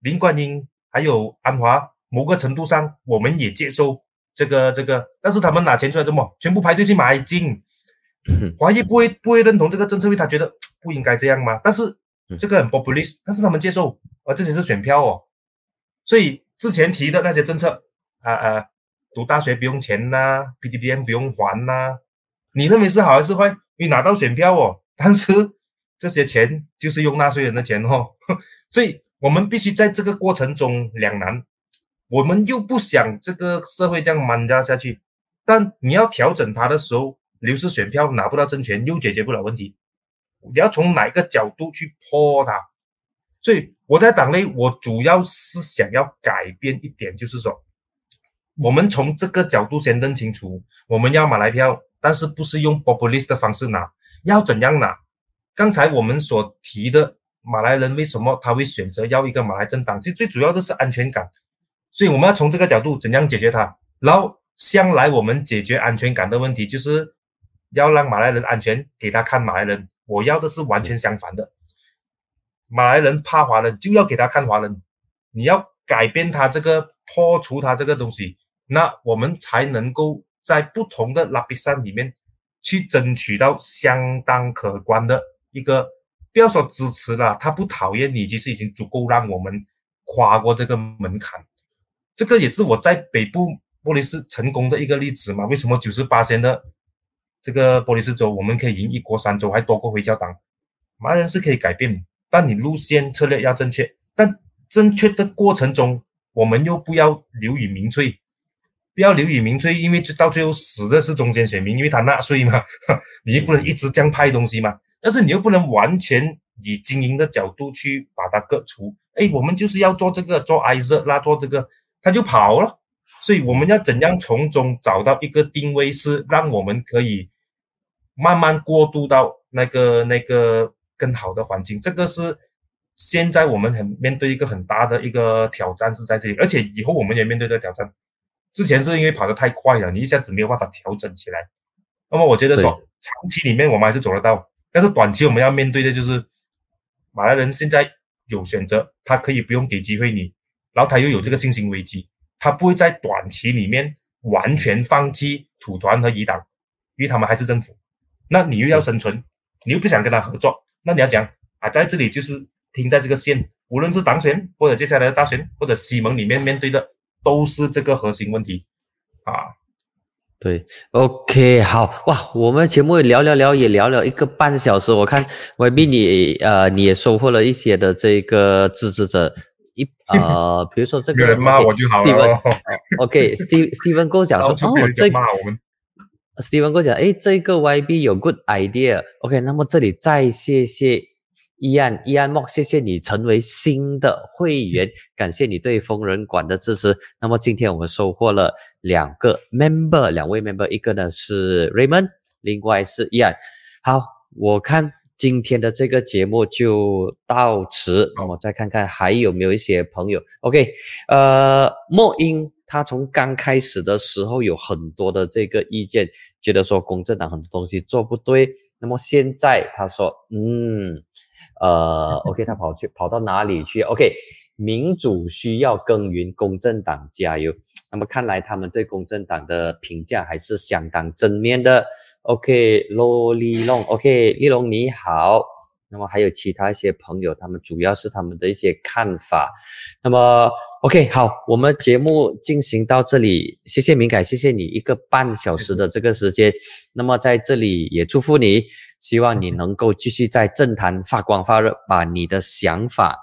Speaker 2: 林冠英还有安华，某个程度上我们也接受这个这个，但是他们拿钱出来怎么？全部排队去买金，(laughs) 华裔不会不会认同这个政策，因为他觉得不应该这样吗？但是这个很 populist，但是他们接受，而这些是选票哦，所以之前提的那些政策，啊啊。读大学不用钱呐，P D B M 不用还呐，你认为是好还是坏？你拿到选票哦，但是这些钱就是用纳税人的钱哦，(laughs) 所以我们必须在这个过程中两难，我们又不想这个社会这样满加下去，但你要调整它的时候，流失选票拿不到政权又解决不了问题，你要从哪个角度去破它？所以我在党内，我主要是想要改变一点，就是说。我们从这个角度先认清楚，我们要马来票，但是不是用 populist 的方式拿，要怎样拿？刚才我们所提的马来人为什么他会选择要一个马来政党？其实最主要的是安全感，所以我们要从这个角度怎样解决它？然后向来我们解决安全感的问题，就是要让马来人安全，给他看马来人。我要的是完全相反的，马来人怕华人，就要给他看华人。你要改变他这个，破除他这个东西。那我们才能够在不同的拉比山里面去争取到相当可观的一个，不要说支持了，他不讨厌你，其实已经足够让我们跨过这个门槛。这个也是我在北部波利斯成功的一个例子嘛？为什么九十八线的这个玻璃市州我们可以赢一国三州，还多过回教党？马人是可以改变，但你路线策略要正确，但正确的过程中，我们又不要流于民粹。不要留以民粹，因为到最后死的是中间选民，因为他纳税嘛，(laughs) 你又不能一直这样派东西嘛。但是你又不能完全以经营的角度去把它割除。哎，我们就是要做这个，做 I Z 啦，做这个，他就跑了。所以我们要怎样从中找到一个定位，是让我们可以慢慢过渡到那个那个更好的环境。这个是现在我们很面对一个很大的一个挑战是在这里，而且以后我们也面对这挑战。之前是因为跑得太快了，你一下子没有办法调整起来。那么我觉得说长期里面我们还是走得到，但是短期我们要面对的就是马来人现在有选择，他可以不用给机会你，然后他又有这个信心危机。他不会在短期里面完全放弃土团和移党，因为他们还是政府。那你又要生存，你又不想跟他合作，那你要讲啊，在这里就是停在这个线，无论是党选或者接下来的大选，或者西盟里面面对的，都是这个核心问题啊。
Speaker 1: 对，OK，好哇，我们节目聊聊聊也聊了一个半小时，我看 YB 你呃你也收获了一些的这个支持者。一 (laughs) 呃，比如说这个，
Speaker 2: 有人骂我就好了。
Speaker 1: OK，Steve，Steven (laughs) 跟我讲说，哦，这
Speaker 2: 骂我们。
Speaker 1: Steven 跟我讲，哎，这个 YB 有 good idea。OK，那么这里再谢谢易安，易安莫，谢谢你成为新的会员，(laughs) 感谢你对疯人馆的支持。那么今天我们收获了两个 member，两位 member，一个呢是 Raymond，另外是易安。好，我看。今天的这个节目就到此，那么再看看还有没有一些朋友。OK，呃，莫英他从刚开始的时候有很多的这个意见，觉得说公正党很多东西做不对。那么现在他说，嗯，呃，OK，他跑去跑到哪里去？OK，民主需要耕耘，公正党加油。那么看来他们对公正党的评价还是相当正面的。OK，罗立龙，OK，立龙你好。那么还有其他一些朋友，他们主要是他们的一些看法。那么 OK，好，我们节目进行到这里，谢谢明凯，谢谢你一个半小时的这个时间。那么在这里也祝福你，希望你能够继续在政坛发光发热，把你的想法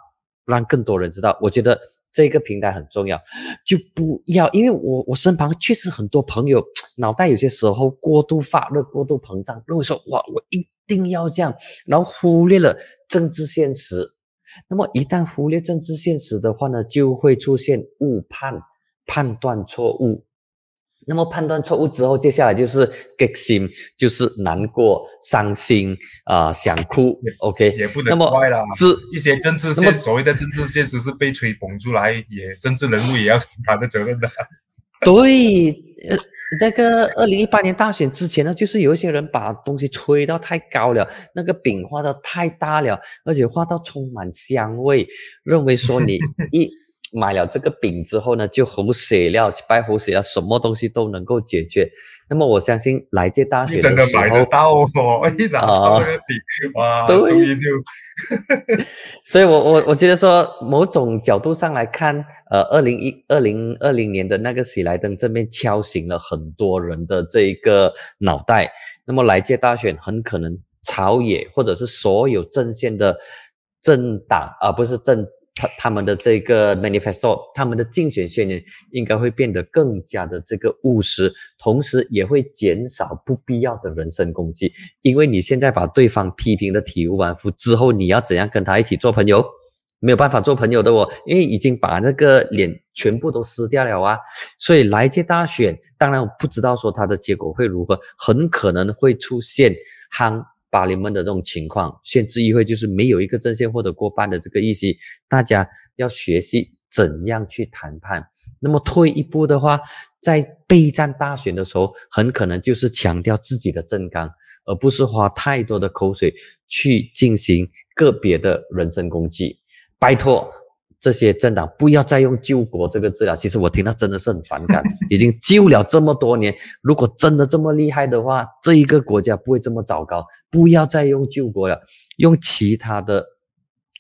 Speaker 1: 让更多人知道。我觉得。这个平台很重要，就不要，因为我我身旁确实很多朋友脑袋有些时候过度发热、过度膨胀，认为说哇，我一定要这样，然后忽略了政治现实。那么一旦忽略政治现实的话呢，就会出现误判、判断错误。那么判断错误之后，接下来就是激心，就是难过、伤心啊，想哭。OK，
Speaker 2: 也不能怪了。是一些政治现所谓的政治现实是被吹捧出来，也政治人物也要承担的责任的。(laughs)
Speaker 1: 对，呃，那个二零一八年大选之前呢，就是有一些人把东西吹到太高了，那个饼画的太大了，而且画到充满香味，认为说你一。买了这个饼之后呢，就胡写了，白胡写了，什么东西都能够解决。那么我相信来届大选的时候，真
Speaker 2: 的买得到哦，一拿到那个饼，哇，终于就。(laughs)
Speaker 1: 所以，我我我觉得说，某种角度上来看，呃，二零一二零二零年的那个喜来登正面敲醒了很多人的这一个脑袋。那么来届大选很可能朝野或者是所有阵线的政党，而不是政。他他们的这个 manifesto，他们的竞选宣言应该会变得更加的这个务实，同时也会减少不必要的人身攻击。因为你现在把对方批评的体无完肤之后，你要怎样跟他一起做朋友？没有办法做朋友的哦，因为已经把那个脸全部都撕掉了啊。所以来届大选，当然我不知道说它的结果会如何，很可能会出现夯。巴黎们的这种情况，限制议会就是没有一个阵线获得过半的这个意思，大家要学习怎样去谈判。那么退一步的话，在备战大选的时候，很可能就是强调自己的政纲，而不是花太多的口水去进行个别的人身攻击。拜托。这些政党不要再用“救国”这个字了。其实我听到真的是很反感。(laughs) 已经救了这么多年，如果真的这么厉害的话，这一个国家不会这么糟糕。不要再用“救国”了，用其他的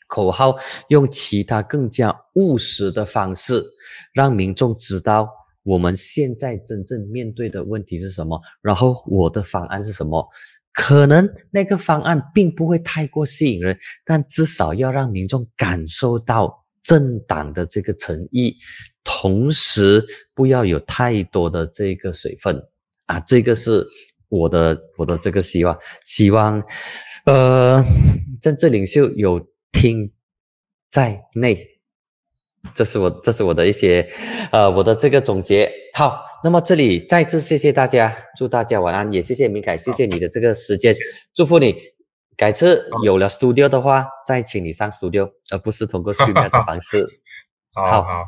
Speaker 1: 口号，用其他更加务实的方式，让民众知道我们现在真正面对的问题是什么，然后我的方案是什么。可能那个方案并不会太过吸引人，但至少要让民众感受到。政党的这个诚意，同时不要有太多的这个水分啊，这个是我的我的这个希望。希望呃，政治领袖有听在内这是我这是我的一些，呃，我的这个总结。好，那么这里再次谢谢大家，祝大家晚安，也谢谢明凯，谢谢你的这个时间，祝福你。改次有了 studio 的话，再请你上 studio，而不是通过书面的方式。(laughs)
Speaker 2: 好好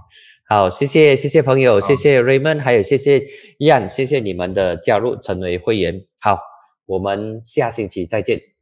Speaker 1: 好，谢谢谢谢朋友，谢谢 Raymond，还有谢谢 Ian，谢谢你们的加入，成为会员。好，我们下星期再见。